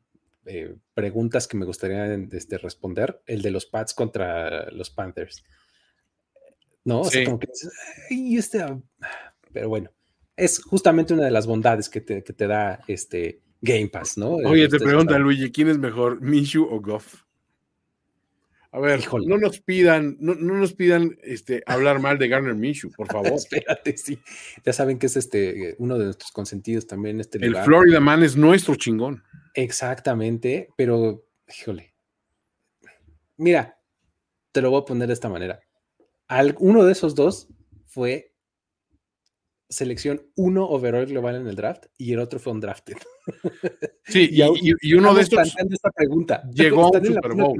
eh, preguntas que me gustaría este, responder? El de los Pats contra los Panthers. No, o sea, como que. Este, ah", pero bueno, es justamente una de las bondades que te, que te da este Game Pass, ¿no? Oye, te este, pregunta Luigi, ¿quién es mejor, Minshew o Goff? A ver, no nos pidan, no, nos pidan este, hablar mal de Garner Minshew, por *laughs* favor. Espérate, sí. Ya saben que es este uno de nuestros consentidos también este El Florida Man es nuestro chingón. Exactamente, pero híjole. Mira, te lo voy a poner de esta manera. uno de esos dos fue selección uno overall global en el draft y el otro fue un drafted. *laughs* Sí, y, uno de estos esta pregunta. llegó a un Super Bowl.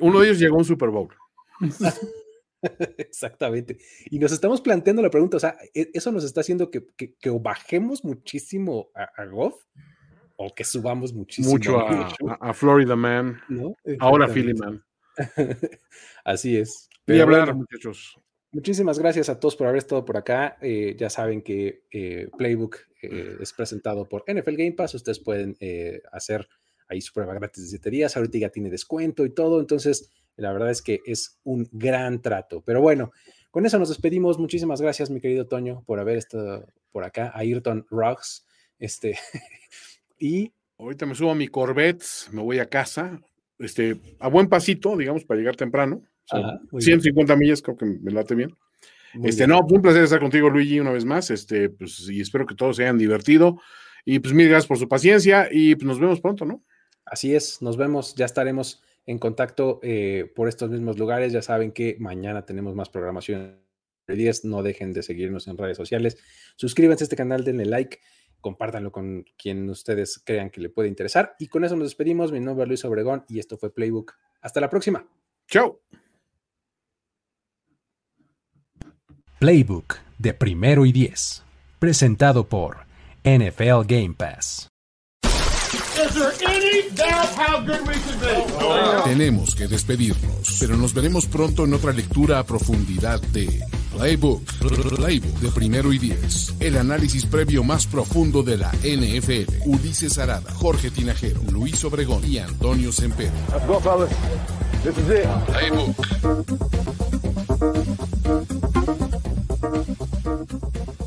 Uno de ellos llegó a un Super Bowl. *laughs* Exactamente. Y nos estamos planteando la pregunta, o sea, e, eso nos está haciendo que, bajemos muchísimo a, Goff o que subamos muchísimo. Mucho a, Florida Man. Ahora Philly Man. *laughs* Así es. y hablar, muchachos. Muchísimas gracias a todos por haber estado por acá. Eh, ya saben que eh, Playbook eh, es presentado por NFL Game Pass. Ustedes pueden hacer ahí su prueba gratis de 7 días. Ahorita ya tiene descuento y todo. Entonces, la verdad es que es un gran trato. Pero bueno, con eso nos despedimos. Muchísimas gracias, mi querido Toño, por haber estado por acá. Ayrton Rocks. Este, *laughs* y. Ahorita me subo a mi Corvette, me voy a casa. Este, a buen pasito, digamos, para llegar temprano. 150 millas, creo que me late bien. este, no, fue un placer estar contigo, Luigi, una vez más. Este, pues, y espero que todos se hayan divertido. Y pues mil gracias por su paciencia y pues, nos vemos pronto, ¿no? Así es, nos vemos, ya estaremos en contacto eh, por estos mismos lugares. Ya saben que mañana tenemos más programación de 10. No dejen de seguirnos en redes sociales. Suscríbanse a este canal, denle like, compártanlo con quien ustedes crean que le puede interesar. Y con eso nos despedimos. Mi nombre es Luis Obregón y esto fue Playbook. Hasta la próxima. Chao. Playbook de primero y diez, presentado por NFL Game Pass. Tenemos que despedirnos, pero nos veremos pronto en otra lectura a profundidad de Playbook, Playbook de primero y diez. El análisis previo más profundo de la NFL. Ulises Arada, Jorge Tinajero, Luis Obregón y Antonio Sempero. Playbook. フフフフ。